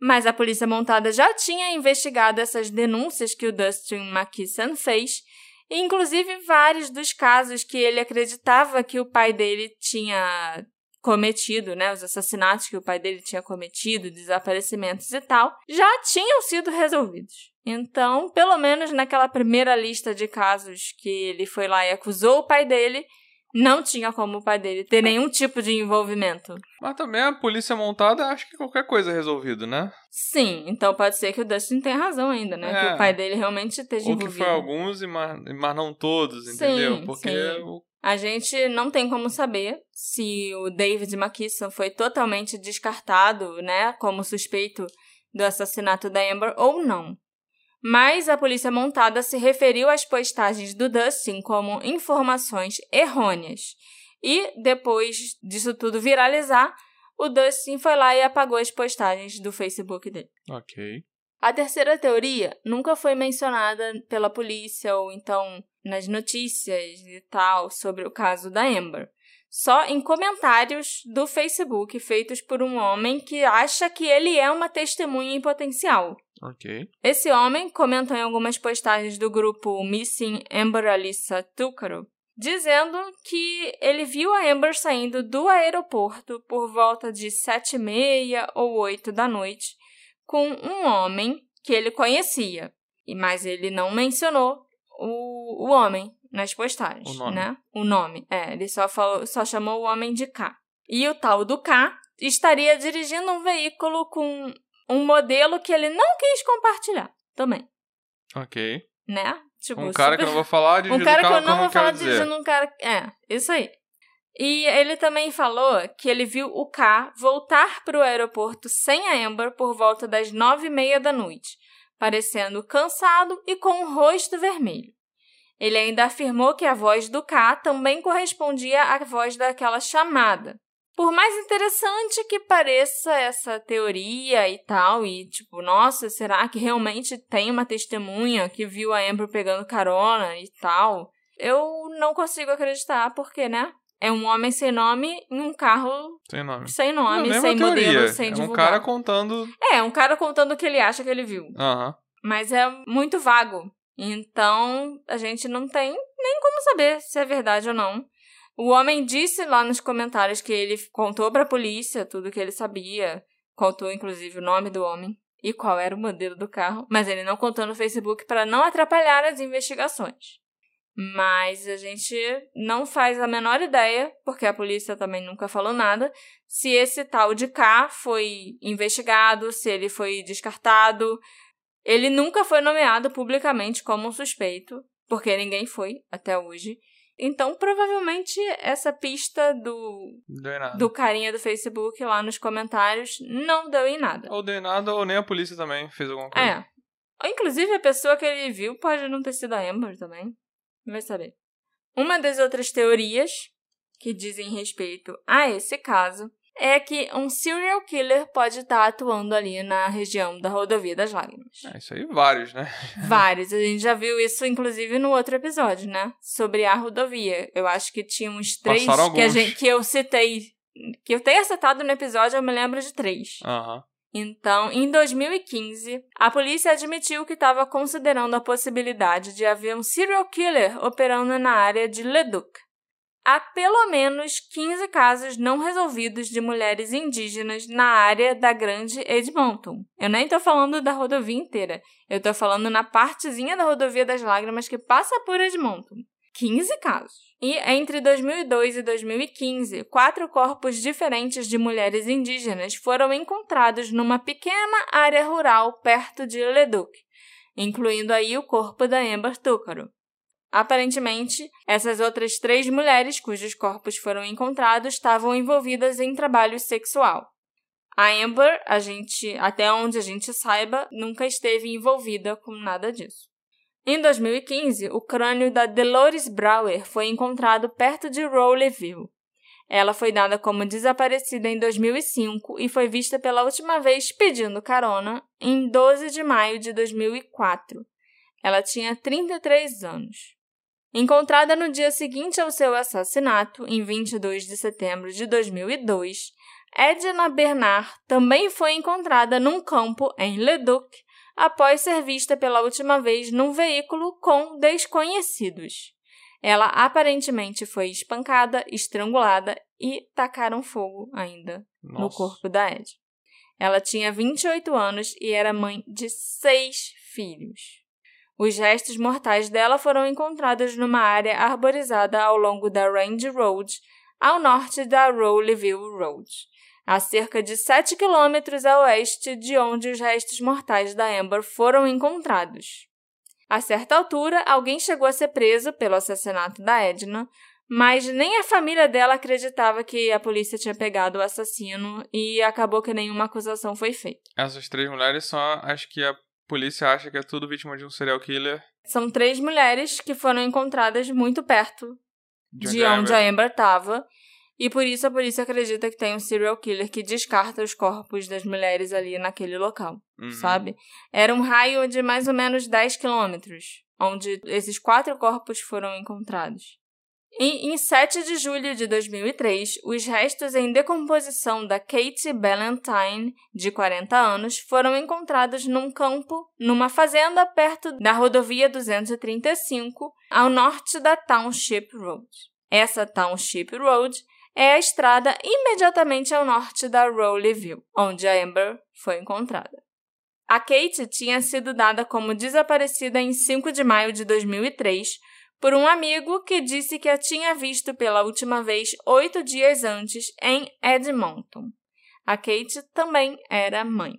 Mas a polícia montada já tinha investigado essas denúncias que o Dustin McKisson fez, inclusive vários dos casos que ele acreditava que o pai dele tinha cometido, né, os assassinatos que o pai dele tinha cometido, desaparecimentos e tal, já tinham sido resolvidos. Então, pelo menos naquela primeira lista de casos que ele foi lá e acusou o pai dele, não tinha como o pai dele ter nenhum tipo de envolvimento. Mas também a polícia montada acha que qualquer coisa é resolvido, né? Sim, então pode ser que o Dustin tenha razão ainda, né? É. Que o pai dele realmente esteja Ou que envolvido. foi alguns, mas, mas não todos, Sim, entendeu? Porque sim. o- A gente não tem como saber se o David McKisson foi totalmente descartado, né, como suspeito do assassinato da Amber ou não. Mas a polícia montada se referiu às postagens do Dustin como informações errôneas. E depois disso tudo viralizar, o Dustin foi lá e apagou as postagens do Facebook dele. Ok. A terceira teoria nunca foi mencionada pela polícia ou então nas notícias e tal sobre o caso da Amber. Só em comentários do Facebook feitos por um homem que acha que ele é uma testemunha em potencial. Esse homem comentou em algumas postagens do grupo Missing Amber Alyssa Tucaro, dizendo que ele viu a Amber saindo do aeroporto por volta de sete e meia ou oito da noite com um homem que ele conhecia, e mas ele não mencionou o, o homem nas postagens, O nome. né? O nome, é, ele só falou, só chamou o homem de K. E o tal do K estaria dirigindo um veículo com um modelo que ele não quis compartilhar também, Ok. né? Tipo, Um cara que eu não super- vou falar, (laughs) um dirigindo cara um que eu não vou falar dirigindo um cara. É, isso aí. E ele também falou que ele viu o K voltar para o aeroporto sem a Amber por volta das nove e meia da noite, parecendo cansado e com o rosto vermelho. Ele ainda afirmou que a voz do K também correspondia à voz daquela chamada. Por mais interessante que pareça essa teoria e tal, e tipo, nossa, será que realmente tem uma testemunha que viu a Amber pegando carona e tal? Eu não consigo acreditar, porque, né? É um homem sem nome em um carro Sem nome. sem nome, Não, sem modelo, teoria. sem é um divulgar. cara contando. É, um cara contando o que ele acha que ele viu. Aham. Mas é muito vago. Então, a gente não tem nem como saber se é verdade ou não. O homem disse lá nos comentários que ele contou pra polícia tudo que ele sabia. Contou, inclusive, o nome do homem e qual era o modelo do carro. Mas ele não contou no Facebook para não atrapalhar as investigações. Mas a gente não faz a menor ideia, porque a polícia também nunca falou nada, se esse tal de K foi investigado, se ele foi descartado. Ele nunca foi nomeado publicamente como um suspeito, porque ninguém foi até hoje. Então, provavelmente, essa pista do, Não deu em nada. do carinha do Facebook lá nos comentários não deu em nada. Ou deu em nada, ou nem a polícia também fez alguma coisa. É. Ou, Inclusive, a pessoa que ele viu pode não ter sido a Amber também. Vai saber. Uma das outras teorias que dizem respeito a esse caso é que um serial killer pode estar atuando ali na região da rodovia das lágrimas. É, isso aí, vários, né? (laughs) Vários. A gente já viu isso, inclusive, no outro episódio, né? Sobre a rodovia. Eu acho que tinha uns três que, a gente, que eu citei. Que eu tenha citado no episódio, eu me lembro de três. Aham. Então, em 2015, a polícia admitiu que estava considerando a possibilidade de haver um serial killer operando na área de Leduc. Há pelo menos 15 casos não resolvidos de mulheres indígenas na área da Grande Edmonton. Eu nem estou falando da rodovia inteira, eu estou falando na partezinha da rodovia das lágrimas que passa por Edmonton. 15 casos. E entre 2002 e 2015, quatro corpos diferentes de mulheres indígenas foram encontrados numa pequena área rural perto de Leduc, incluindo aí o corpo da Amber Túcaro. Aparentemente, essas outras três mulheres cujos corpos foram encontrados estavam envolvidas em trabalho sexual. A Amber, a gente, até onde a gente saiba, nunca esteve envolvida com nada disso. Em 2015, o crânio da Dolores Brower foi encontrado perto de Rowleyville. Ela foi dada como desaparecida em 2005 e foi vista pela última vez pedindo carona em 12 de maio de 2004. Ela tinha 33 anos. Encontrada no dia seguinte ao seu assassinato, em 22 de setembro de 2002, Edna Bernard também foi encontrada num campo em Leduc após ser vista pela última vez num veículo com desconhecidos. Ela aparentemente foi espancada, estrangulada e tacaram fogo ainda no Nossa. corpo da Ed. Ela tinha 28 anos e era mãe de seis filhos. Os restos mortais dela foram encontrados numa área arborizada ao longo da Range Road, ao norte da Rowleyville Road, a cerca de 7 quilômetros a oeste de onde os restos mortais da Amber foram encontrados. A certa altura, alguém chegou a ser preso pelo assassinato da Edna, mas nem a família dela acreditava que a polícia tinha pegado o assassino e acabou que nenhuma acusação foi feita. Essas três mulheres são as que a polícia acha que é tudo vítima de um serial killer. São três mulheres que foram encontradas muito perto De de, onde a Amber estava. E por isso a polícia acredita que tem um serial killer que descarta os corpos das mulheres ali naquele local, Uhum. sabe? Era um raio de mais ou menos 10 quilômetros, onde esses quatro corpos foram encontrados. E em 7 de julho de 2003, os restos em decomposição da Kate Ballantyne, de 40 anos, foram encontrados num campo, numa fazenda perto da rodovia 235, ao norte da Township Road. Essa Township Road é a estrada imediatamente ao norte da Rowleyville, onde a Amber foi encontrada. A Kate tinha sido dada como desaparecida em 5 de maio de 2003 por um amigo que disse que a tinha visto pela última vez oito dias antes em Edmonton. A Kate também era mãe.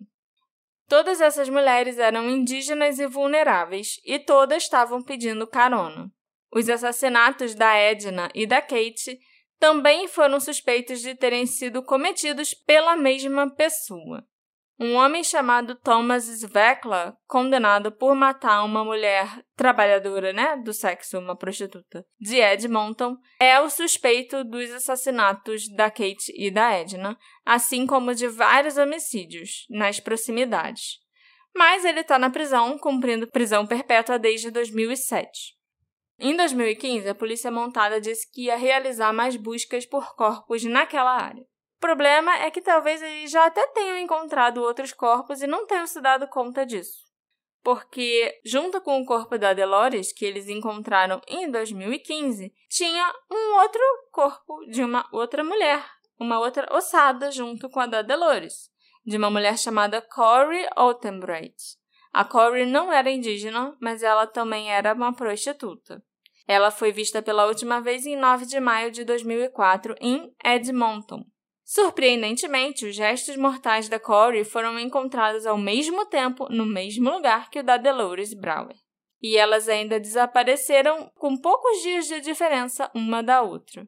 Todas essas mulheres eram indígenas e vulneráveis e todas estavam pedindo carona. Os assassinatos da Edna e da Kate também foram suspeitos de terem sido cometidos pela mesma pessoa. Um homem chamado Thomas Svekla, condenado por matar uma mulher trabalhadora, né, do sexo, uma prostituta, de Edmonton, é o suspeito dos assassinatos da Kate e da Edna, assim como de vários homicídios nas proximidades. Mas ele está na prisão, cumprindo prisão perpétua desde 2007. Em 2015, a polícia montada disse que ia realizar mais buscas por corpos naquela área problema é que talvez eles já até tenham encontrado outros corpos e não tenham se dado conta disso. Porque, junto com o corpo da Dolores, que eles encontraram em 2015, tinha um outro corpo de uma outra mulher, uma outra ossada junto com a da Dolores, de uma mulher chamada Corey Altenbright. A Corey não era indígena, mas ela também era uma prostituta. Ela foi vista pela última vez em 9 de maio de 2004 em Edmonton, Surpreendentemente, os restos mortais da Corey foram encontrados ao mesmo tempo no mesmo lugar que o da Dolores Brower. E elas ainda desapareceram com poucos dias de diferença uma da outra.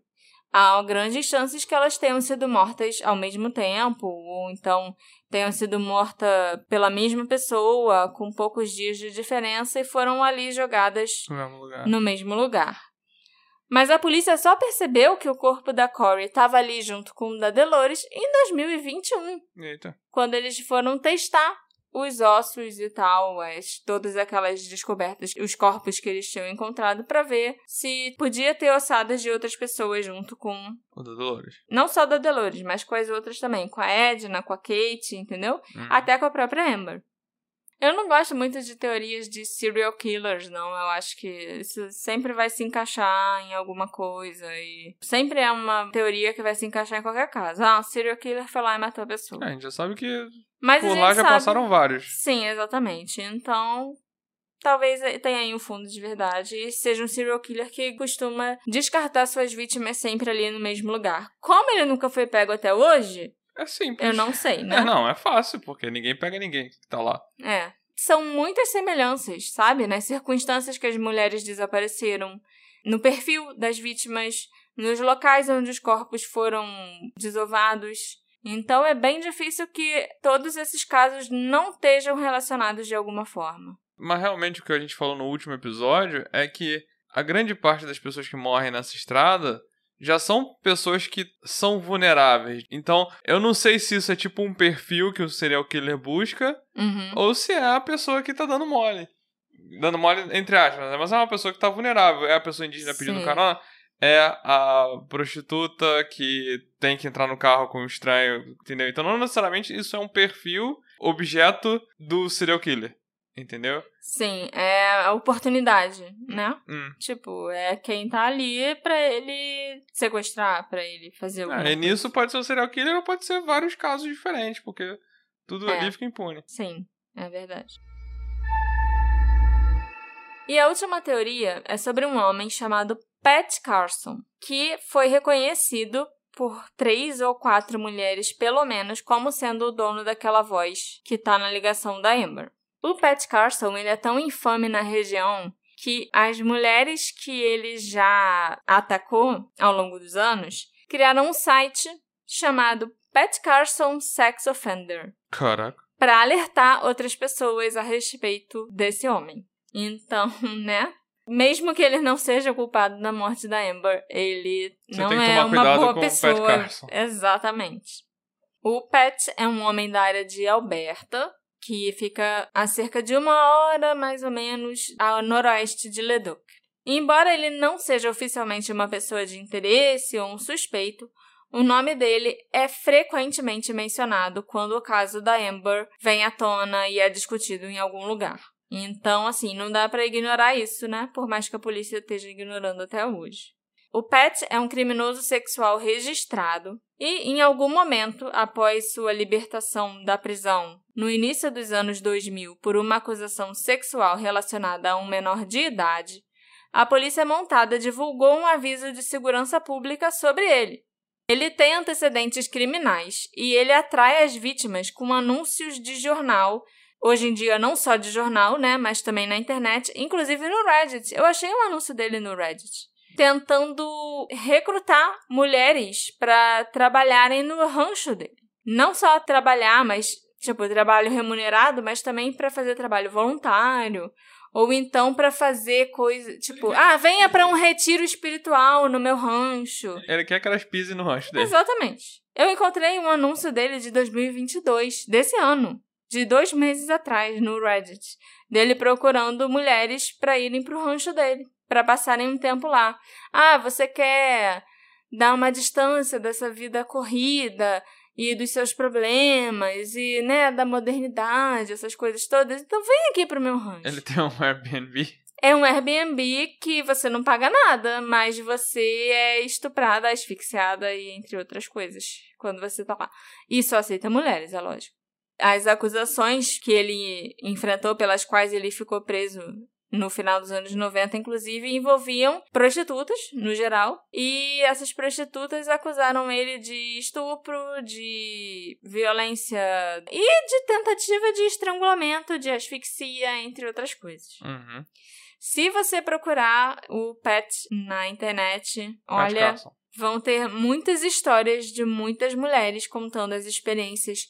Há grandes chances que elas tenham sido mortas ao mesmo tempo, ou então tenham sido mortas pela mesma pessoa, com poucos dias de diferença, e foram ali jogadas No mesmo lugar. no mesmo lugar. Mas a polícia só percebeu que o corpo da Corey estava ali junto com o da Dolores em 2021, Eita. quando eles foram testar os ossos e tal, as, todas aquelas descobertas, os corpos que eles tinham encontrado para ver se podia ter ossadas de outras pessoas junto com O da Dolores. não só da Dolores, mas com as outras também, com a Edna, com a Kate, entendeu? Hum. Até com a própria Amber. Eu não gosto muito de teorias de serial killers, não. Eu acho que isso sempre vai se encaixar em alguma coisa. E sempre é uma teoria que vai se encaixar em qualquer caso. Ah, um serial killer foi lá e matou a pessoa. É, a gente já sabe que Mas por lá já sabe... passaram vários. Sim, exatamente. Então, talvez tenha aí um fundo de verdade e seja um serial killer que costuma descartar suas vítimas sempre ali no mesmo lugar. Como ele nunca foi pego até hoje, É simples. eu não sei, né? É, não, é fácil, porque ninguém pega ninguém que tá lá. É. São muitas semelhanças, sabe? Nas circunstâncias que as mulheres desapareceram, no perfil das vítimas, nos locais onde os corpos foram desovados. Então é bem difícil que todos esses casos não estejam relacionados de alguma forma. Mas realmente o que a gente falou no último episódio é que a grande parte das pessoas que morrem nessa estrada já são pessoas que são vulneráveis. Então, eu não sei se isso é tipo um perfil que o serial killer busca Uhum. ou se é a pessoa que tá dando mole. Dando mole entre aspas, né? mas é uma pessoa que tá vulnerável. É a pessoa indígena pedindo carona, é a prostituta que tem que entrar no carro com um estranho, entendeu? Então, não necessariamente isso é um perfil objeto do serial killer. Entendeu? Sim, é a oportunidade, né? Hum. Tipo, é quem tá ali pra ele sequestrar, pra ele fazer alguma Ah, e coisa. nisso pode ser o serial killer ou pode ser vários casos diferentes, porque tudo É. ali fica impune. Sim, é verdade. E a última teoria é sobre um homem chamado Pat Carson, que foi reconhecido por três ou quatro mulheres, pelo menos, como sendo o dono daquela voz que tá na ligação da Amber. O Pat Carson ele é tão infame na região que as mulheres que ele já atacou ao longo dos anos criaram um site chamado Pat Carson Sex Offender Caraca. para alertar outras pessoas a respeito desse homem. Então, (laughs) né? Mesmo que ele não seja culpado da morte da Amber, ele Você não é uma boa pessoa. Exatamente. O Pat é um homem da área de Alberta, que fica a cerca de uma hora, mais ou menos, a noroeste de Leduc. Embora ele não seja oficialmente uma pessoa de interesse ou um suspeito, o nome dele é frequentemente mencionado quando o caso da Amber vem à tona e é discutido em algum lugar. Então, assim, não dá para ignorar isso, né? Por mais que a polícia esteja ignorando até hoje. O Pat é um criminoso sexual registrado e, em algum momento, após sua libertação da prisão no início dos anos 2000 por uma acusação sexual relacionada a um menor de idade, a polícia montada divulgou um aviso de segurança pública sobre ele. Ele tem antecedentes criminais e ele atrai as vítimas com anúncios de jornal, hoje em dia não só de jornal, né, mas também na internet, inclusive no Reddit. Eu achei um anúncio dele no Reddit, tentando recrutar mulheres para trabalharem no rancho dele. Não só trabalhar, mas tipo, trabalho remunerado, mas também para fazer trabalho voluntário. Ou então para fazer coisa, tipo, ah, venha para um retiro espiritual no meu rancho. Ele quer que elas pisem no rancho dele. Exatamente. Eu encontrei um anúncio dele de 2022, desse ano, de dois meses atrás, no Reddit, dele procurando mulheres para irem pro rancho dele, para passarem um tempo lá. Ah, você quer dar uma distância dessa vida corrida e dos seus problemas e, né, da modernidade, essas coisas todas. Então vem aqui pro meu rancho. Ele tem um (laughs) Airbnb? É um Airbnb que você não paga nada, mas você é estuprada, asfixiada e entre outras coisas quando você tá lá. E só aceita mulheres, é lógico. As acusações que ele enfrentou, pelas quais ele ficou preso no final dos anos 90, inclusive, envolviam prostitutas, no geral, e essas prostitutas acusaram ele de estupro, de violência e de tentativa de estrangulamento, de asfixia, entre outras coisas. Uhum. Se você procurar o Pet na internet, olha, vão ter muitas histórias de muitas mulheres contando as experiências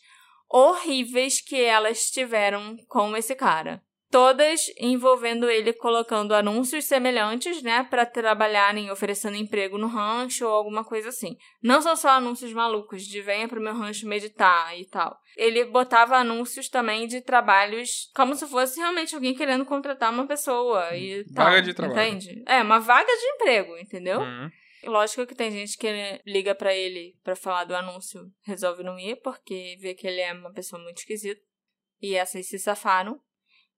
horríveis que elas tiveram com esse cara. Todas envolvendo ele colocando anúncios semelhantes, né, para trabalharem oferecendo emprego no rancho ou alguma coisa assim. Não são só anúncios malucos de venha pro meu rancho meditar e tal. Ele botava anúncios também de trabalhos como se fosse realmente alguém querendo contratar uma pessoa e Vaga tal, de trabalho. Entende? É, uma vaga de emprego, entendeu? Uhum. Lógico que tem gente que liga pra ele pra falar do anúncio, resolve não ir, porque vê que ele é uma pessoa muito esquisita. E essas se safaram.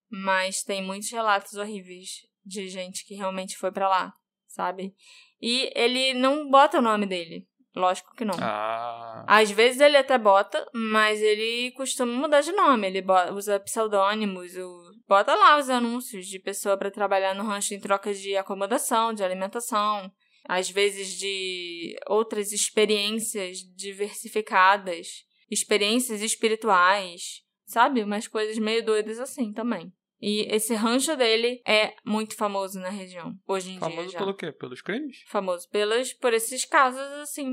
Mas tem muitos relatos horríveis de gente que realmente foi pra lá, sabe? E ele não bota o nome dele. Lógico que não. Ah. Às vezes ele até bota, mas ele costuma mudar de nome. Ele bota- usa pseudônimos, o- bota lá os anúncios de pessoa pra trabalhar no rancho em troca de acomodação, de alimentação. Às vezes de outras experiências diversificadas, experiências espirituais, sabe? Umas coisas meio doidas assim também. E esse rancho dele é muito famoso na região, hoje em dia Famoso pelo quê? Pelos crimes? famoso pelas, por esses casos, assim.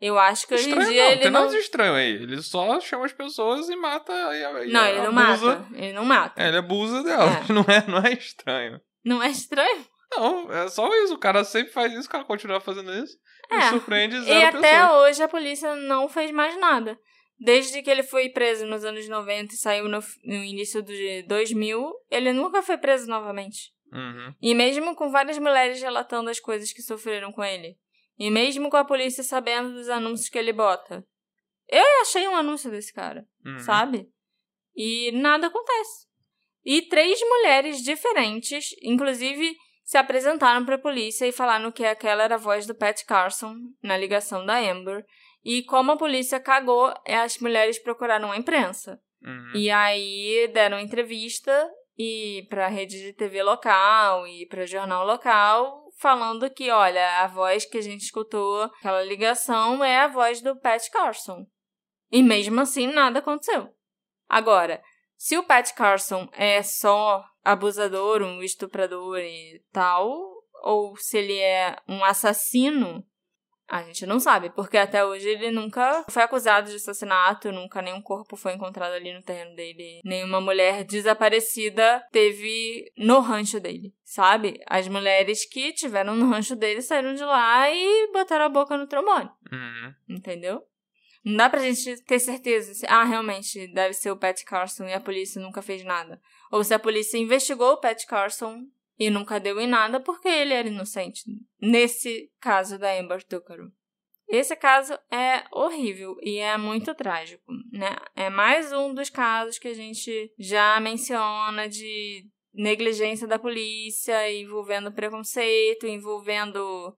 Eu acho que hoje em dia não, ele tem não. nada de estranho aí. Ele só chama as pessoas e mata. E, e Não, ele não abusa. mata. Ele não mata. É, ele abusa dela. É. (laughs) Não, é, não é estranho. Não é estranho? Não, é só isso. O cara sempre faz isso, o cara continua fazendo isso. E É. surpreende E zero até pessoas. hoje a polícia não fez mais nada. Desde que ele foi preso nos anos 90 e saiu no, no início de 2000, ele nunca foi preso novamente. Uhum. E mesmo com várias mulheres relatando as coisas que sofreram com ele. E mesmo com a polícia sabendo dos anúncios que ele bota. Eu achei um anúncio desse cara. Uhum. sabe? E nada acontece. E três mulheres diferentes, inclusive, se apresentaram para a polícia e falaram que aquela era a voz do Pat Carson na ligação da Amber. E como a polícia cagou, as mulheres procuraram a imprensa. Uhum. E aí deram entrevista e para rede de TV local e para jornal local falando que, olha, a voz que a gente escutou, aquela ligação é a voz do Pat Carson. E mesmo assim nada aconteceu. Agora, se o Pat Carson é só abusador, um estuprador e tal, ou se ele é um assassino, a gente não sabe, porque até hoje ele nunca foi acusado de assassinato, nunca nenhum corpo foi encontrado ali no terreno dele, nenhuma mulher desaparecida teve no rancho dele, sabe? As mulheres que tiveram no rancho dele saíram de lá e botaram a boca no trombone, Uhum. entendeu? Não dá pra gente ter certeza se, ah, realmente deve ser o Pat Carson e a polícia nunca fez nada. Ou se a polícia investigou o Pat Carson e nunca deu em nada porque ele era inocente. Nesse caso da Amber Tucaro. Esse caso é horrível e é muito trágico, né? É mais um dos casos que a gente já menciona de negligência da polícia envolvendo preconceito, envolvendo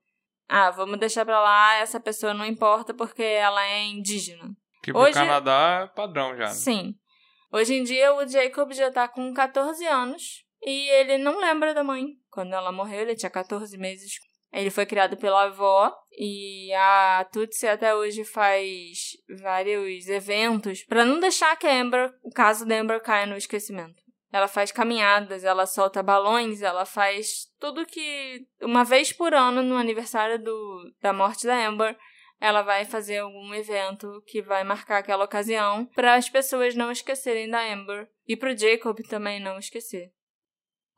ah, vamos deixar pra lá, essa pessoa não importa porque ela é indígena. Que pro Hoje- Canadá é padrão já. né? Sim. Hoje em dia o Jacob já tá com 14 anos e ele não lembra da mãe. Quando ela morreu, ele tinha 14 meses. Ele foi criado pela avó e a Tutsi até hoje faz vários eventos pra não deixar que Amber, o caso da Amber caia no esquecimento. Ela faz caminhadas, ela solta balões, ela faz tudo que uma vez por ano no aniversário do, da morte da Amber, ela vai fazer algum evento que vai marcar aquela ocasião para as pessoas não esquecerem da Amber e para o Jacob também não esquecer.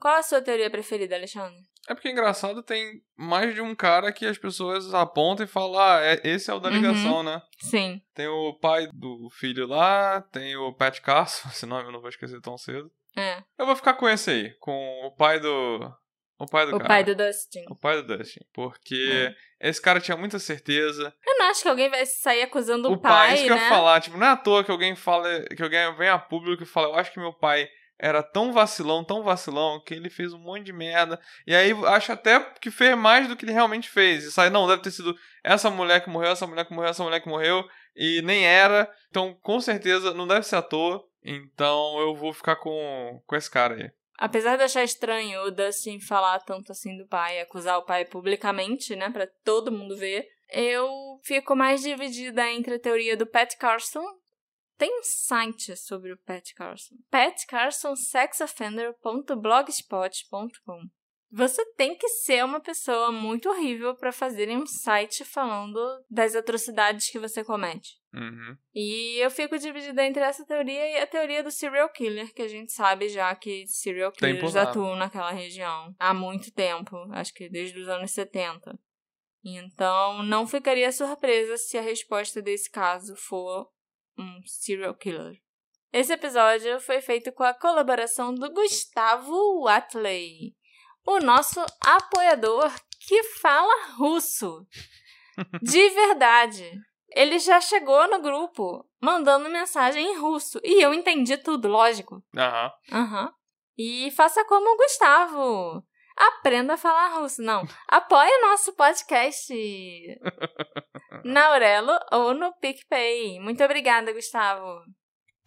Qual a sua teoria preferida, Alexandre? É porque é engraçado, tem mais de um cara que as pessoas apontam e falam, ah, é, esse é o da ligação, Uhum. né? Sim. Tem o pai do filho lá, tem o Pat Carson, (laughs) esse nome eu não vou esquecer tão cedo. É. Eu vou ficar com esse aí, com o pai do. O pai do O cara. pai do Dustin. O pai do Dustin. Porque esse cara tinha muita certeza. Eu não acho que alguém vai sair acusando o, o pai, isso que eu né? ia falar, tipo, não é à toa que alguém fala, que alguém vem a público e fala, eu acho que meu pai era tão vacilão, tão vacilão, que ele fez um monte de merda. E aí acho até que fez mais do que ele realmente fez. E sai, não, deve ter sido essa mulher que morreu, essa mulher que morreu, essa mulher que morreu, e nem era. Então, com certeza, não deve ser à toa. Então eu vou ficar com, com esse cara aí. Apesar de achar estranho o Dustin falar tanto assim do pai, acusar o pai publicamente, né, pra todo mundo ver, eu fico mais dividida entre a teoria do Pat Carson. Tem um site sobre o Pat Carson. patcarsonsexoffender.blogspot.com Você tem que ser uma pessoa muito horrível pra fazerem um site falando das atrocidades que você comete. Uhum. E eu fico dividida entre essa teoria e a teoria do serial killer, que a gente sabe já que serial Tem killers atuam naquela região há muito tempo, acho que desde os anos 70. Então, não ficaria surpresa se a resposta desse caso for um serial killer. Esse episódio foi feito com a colaboração do Gustavo Watley, o nosso apoiador que fala russo. (laughs) De verdade. Ele já chegou no grupo mandando mensagem em russo. E eu entendi tudo, lógico. Aham. Aham. E faça como o Gustavo. Aprenda a falar russo. Não. Apoie o nosso podcast (laughs) na Aurelo ou no PicPay. Muito obrigada, Gustavo.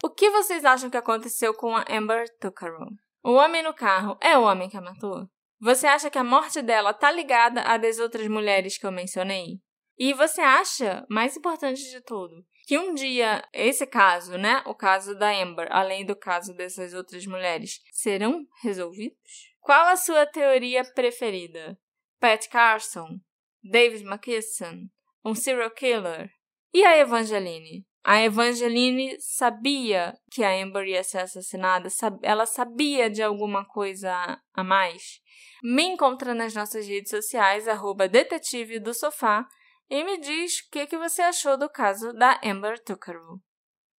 O que vocês acham que aconteceu com a Amber Tuckerell? O homem no carro é o homem que a matou? Você acha que a morte dela tá ligada à das outras mulheres que eu mencionei? E você acha, mais importante de tudo, que um dia esse caso, né, o caso da Amber, além do caso dessas outras mulheres, serão resolvidos? Qual a sua teoria preferida? Pat Carson? David McKesson? Um serial killer? E a Evangeline? A Evangeline sabia que a Amber ia ser assassinada? Ela sabia de alguma coisa a mais? Me encontra nas nossas redes sociais, arroba detetive do sofá, e me diz o que, que você achou do caso da Amber Tuckerell.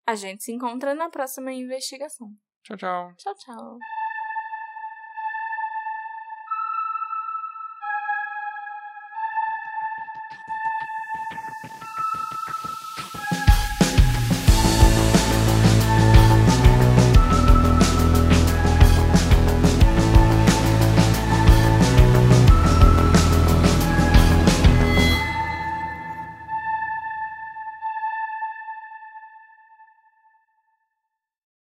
A gente se encontra na próxima investigação. Tchau, tchau. Tchau, tchau.